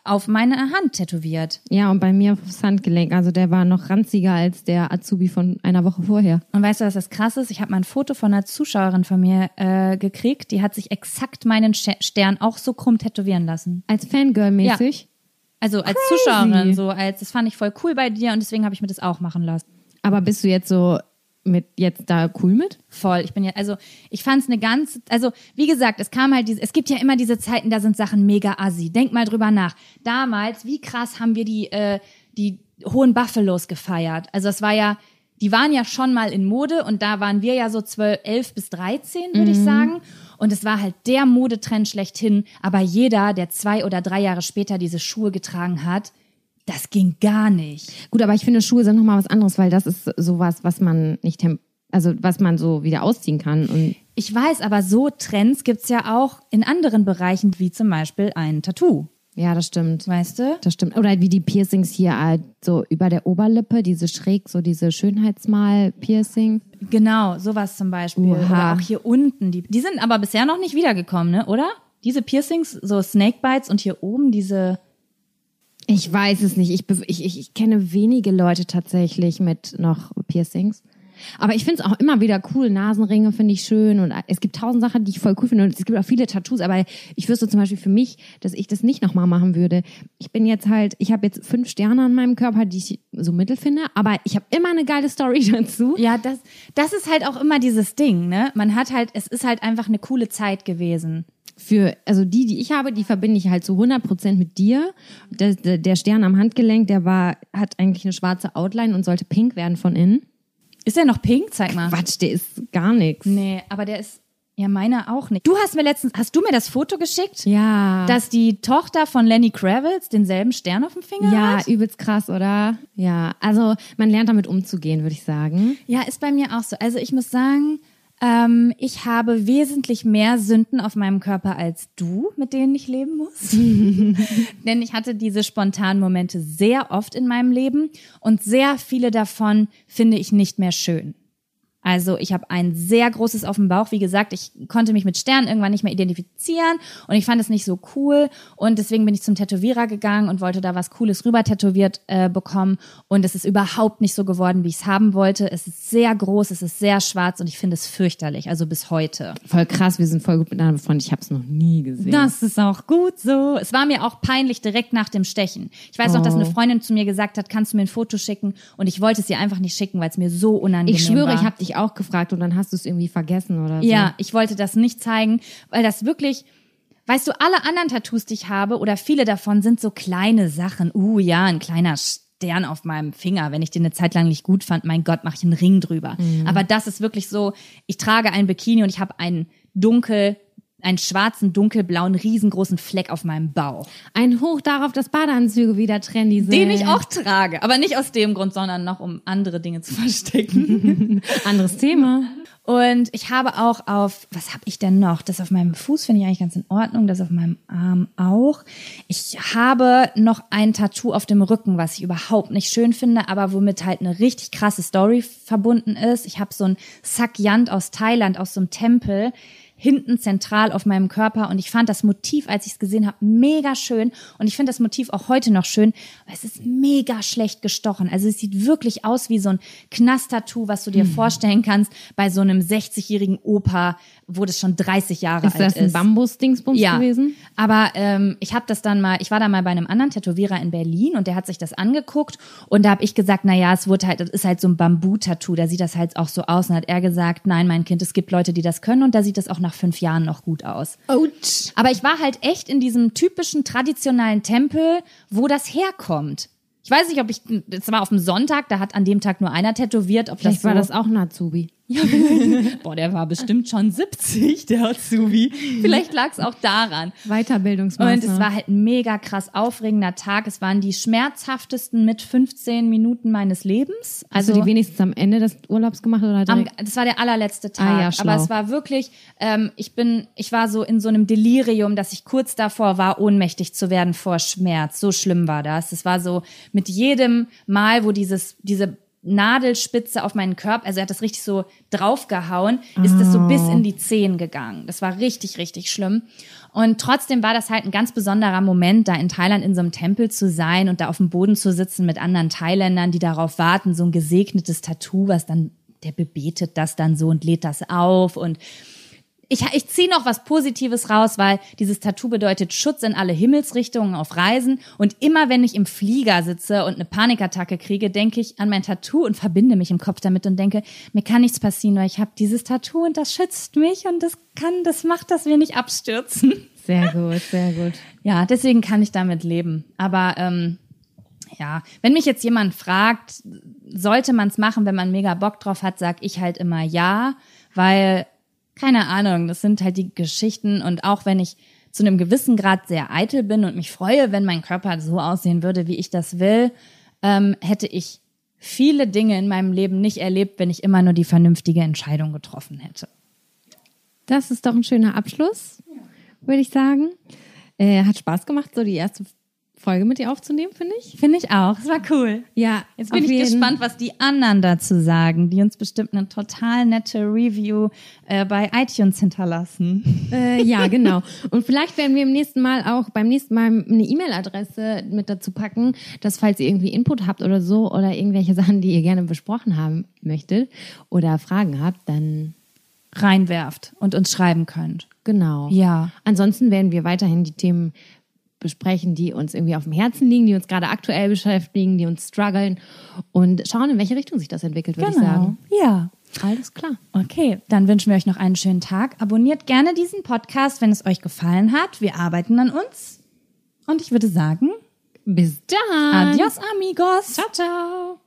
auf meine Hand tätowiert. Ja, und bei mir aufs Handgelenk. Also der war noch ranziger als der Azubi von einer Woche vorher. Und weißt du, was das krass ist? Ich habe mal ein Foto von einer Zuschauerin von mir äh, gekriegt, die hat sich exakt meinen Stern auch so krumm tätowieren lassen. Als Fangirl-mäßig. Also als Crazy. Zuschauerin, so als das fand ich voll cool bei dir und deswegen habe ich mir das auch machen lassen. Aber bist du jetzt so mit jetzt da cool mit? Voll. Ich bin ja, also ich fand es eine ganz, also wie gesagt, es kam halt diese, es gibt ja immer diese Zeiten, da sind Sachen mega assi. Denk mal drüber nach. Damals, wie krass haben wir die, äh, die hohen Buffalos gefeiert. Also es war ja, die waren ja schon mal in Mode und da waren wir ja so 12, 11 bis 13, würde ich sagen. Und es war halt der Modetrend schlechthin. Aber jeder, der zwei oder drei Jahre später diese Schuhe getragen hat, das ging gar nicht. Gut, aber ich finde, Schuhe sind nochmal was anderes, weil das ist sowas, was man nicht, also was man so wieder ausziehen kann. Und Ich weiß, aber so Trends gibt's ja auch in anderen Bereichen, wie zum Beispiel ein Tattoo. ja, das stimmt. Weißt du? Das stimmt. Oder wie die Piercings hier halt so über der Oberlippe, diese schräg, so diese Schönheitsmal-Piercing. Genau, sowas zum Beispiel. Oder auch hier unten. Die, die sind aber bisher noch nicht wiedergekommen, ne? Oder? Diese Piercings, so Snakebites und hier oben diese. Ich weiß es nicht. Ich, ich, ich kenne wenige Leute tatsächlich mit noch Piercings. Aber ich finde es auch immer wieder cool. Nasenringe finde ich schön und es gibt tausend Sachen, die ich voll cool finde. Und es gibt auch viele Tattoos, aber ich wüsste zum Beispiel für mich, dass ich das nicht nochmal machen würde. Ich bin jetzt halt, ich habe jetzt fünf Sterne an meinem Körper, die ich so mittel finde, aber ich habe immer eine geile Story (laughs) dazu. Ja, das, das ist halt auch immer dieses Ding, ne? Man hat halt, es ist halt einfach eine coole Zeit gewesen. Für, also die, die ich habe, die verbinde ich halt zu 100% mit dir. Der, der, Stern am Handgelenk, der war, hat eigentlich eine schwarze Outline und sollte pink werden von innen. Ist der noch pink? Zeig mal. Quatsch, der ist gar nichts. Nee, aber der ist, ja, meiner auch nicht. Du hast mir letztens, hast du mir das Foto geschickt? Ja. Dass die Tochter von Lenny Kravitz denselben Stern auf dem Finger ja, hat? übelst krass, oder? Ja, also man lernt damit umzugehen, würde ich sagen. Ja, ist bei mir auch so. Also ich muss sagen, ähm, ich habe wesentlich mehr Sünden auf meinem Körper als du, mit denen ich leben muss. (laughs) Denn ich hatte diese spontanen Momente sehr oft in meinem Leben und sehr viele davon finde ich nicht mehr schön. Also ich habe ein sehr großes auf dem Bauch. Wie gesagt, ich konnte mich mit Sternen irgendwann nicht mehr identifizieren und ich fand es nicht so cool. Und deswegen bin ich zum Tätowierer gegangen und wollte da was Cooles rüber tätowiert äh, bekommen. Und es ist überhaupt nicht so geworden, wie ich es haben wollte. Es ist sehr groß, es ist sehr schwarz und ich finde es fürchterlich. Also bis heute. Voll krass, wir sind voll gut miteinander befreundet. Ich habe es noch nie gesehen. Das ist auch gut so. Es war mir auch peinlich direkt nach dem Stechen. Ich weiß noch, dass eine Oh. Freundin zu mir gesagt hat, kannst du mir ein Foto schicken? Und ich wollte es ihr einfach nicht schicken, weil es mir so unangenehm ich schwöre, war. ich habe dich auch gefragt und dann hast du es irgendwie vergessen oder so. Ja, ich wollte das nicht zeigen, weil das wirklich, weißt du, alle anderen Tattoos, die ich habe, oder viele davon sind so kleine Sachen. Uh, ja, ein kleiner Stern auf meinem Finger. Wenn ich den eine Zeit lang nicht gut fand, mein Gott, mache ich einen Ring drüber. Aber das ist wirklich so, ich trage ein Bikini und ich habe einen dunkel, einen schwarzen, dunkelblauen, riesengroßen Fleck auf meinem Bauch. Ein Hoch darauf, dass Badeanzüge wieder trendy sind. Den ich auch trage. Aber nicht aus dem Grund, sondern noch um andere Dinge zu (laughs) verstecken. (laughs) Anderes Thema. Und ich habe auch auf, was habe ich denn noch? Das auf meinem Fuß finde ich eigentlich ganz in Ordnung, das auf meinem Arm auch. Ich habe noch ein Tattoo auf dem Rücken, was ich überhaupt nicht schön finde, aber womit halt eine richtig krasse Story verbunden ist. Ich habe so ein Sakyant aus Thailand, aus so einem Tempel hinten zentral auf meinem Körper. Und ich fand das Motiv, als ich es gesehen habe, mega schön. Und ich finde das Motiv auch heute noch schön, weil es ist mega schlecht gestochen. Also es sieht wirklich aus wie so ein Knast-Tattoo, was du dir vorstellen kannst bei so einem 60-jährigen Opa, wo das schon 30 Jahre Ist alt das ein ist. Bambus-Dingsbums Ja, gewesen? aber ähm, ich habe das dann mal, ich war da mal bei einem anderen Tätowierer in Berlin und der hat sich das angeguckt und da habe ich gesagt, na ja, es wurde halt, das ist halt so ein Bambu-Tattoo, da sieht das halt auch so aus. Und hat er gesagt, nein, mein Kind, es gibt Leute, die das können und da sieht das auch nach fünf Jahren noch gut aus. Ouch. Aber ich war halt echt in diesem typischen traditionellen Tempel, wo das herkommt. Ich weiß nicht, ob ich, das war auf dem Sonntag, da hat an dem Tag nur einer tätowiert, ob Vielleicht das so, war das auch ein Azubi. Ja, boah, der war bestimmt schon 70, der Azubi. Vielleicht lag es auch daran. Weiterbildungsmaßnahmen. Und es war halt ein mega krass aufregender Tag. Es waren die schmerzhaftesten mit 15 Minuten meines Lebens. also die wenigstens am Ende des Urlaubs gemacht oder am, das war der allerletzte Tag. Ah ja, schlau. aber es war wirklich, ähm, ich bin, ich war so in so einem Delirium, dass ich kurz davor war, ohnmächtig zu werden vor Schmerz. So schlimm war das. Es war so mit jedem Mal, wo dieses, diese Nadelspitze auf meinen Körper, also er hat das richtig so draufgehauen, ist das so bis in die Zehen gegangen. Das war richtig, richtig schlimm. Und trotzdem war das halt ein ganz besonderer Moment, da in Thailand in so einem Tempel zu sein und da auf dem Boden zu sitzen mit anderen Thailändern, die darauf warten, so ein gesegnetes Tattoo, was dann, der bebetet das dann so und lädt das auf und ich, ich ziehe noch was Positives raus, weil dieses Tattoo bedeutet Schutz in alle Himmelsrichtungen auf Reisen. Und immer wenn ich im Flieger sitze und eine Panikattacke kriege, denke ich an mein Tattoo und verbinde mich im Kopf damit und denke, mir kann nichts passieren, weil ich habe dieses Tattoo und das schützt mich und das kann, das macht, dass wir nicht abstürzen. Sehr gut, sehr gut. (laughs) Ja, deswegen kann ich damit leben. Aber ähm, ja, wenn mich jetzt jemand fragt, sollte man es machen, wenn man mega Bock drauf hat, sag ich halt immer ja, weil keine Ahnung, das sind halt die Geschichten und auch wenn ich zu einem gewissen Grad sehr eitel bin und mich freue, wenn mein Körper so aussehen würde, wie ich das will, ähm, hätte ich viele Dinge in meinem Leben nicht erlebt, wenn ich immer nur die vernünftige Entscheidung getroffen hätte. Das ist doch ein schöner Abschluss, würde ich sagen. Äh, hat Spaß gemacht, so die erste Folge mit dir aufzunehmen, finde ich. Finde ich auch. Das war cool. Ja, Jetzt bin ich jeden- gespannt, was die anderen dazu sagen, die uns bestimmt eine total nette Review äh, bei iTunes hinterlassen. Äh, ja, (laughs) genau. Und vielleicht werden wir im nächsten Mal auch beim nächsten Mal eine E-Mail-Adresse mit dazu packen, dass falls ihr irgendwie Input habt oder so oder irgendwelche (laughs) Sachen, die ihr gerne besprochen haben möchtet oder Fragen habt, dann Reinwerft und uns schreiben könnt. genau. Ja. Ansonsten werden wir weiterhin die Themen besprechen, die uns irgendwie auf dem Herzen liegen, die uns gerade aktuell beschäftigen, die uns strugglen und schauen, in welche Richtung sich das entwickelt, würde ich sagen. Ja. Alles klar. Okay, dann wünschen wir euch noch einen schönen Tag. Abonniert gerne diesen Podcast, wenn es euch gefallen hat. Wir arbeiten an uns. Und ich würde sagen, Bis dann. adios amigos. Ciao, ciao.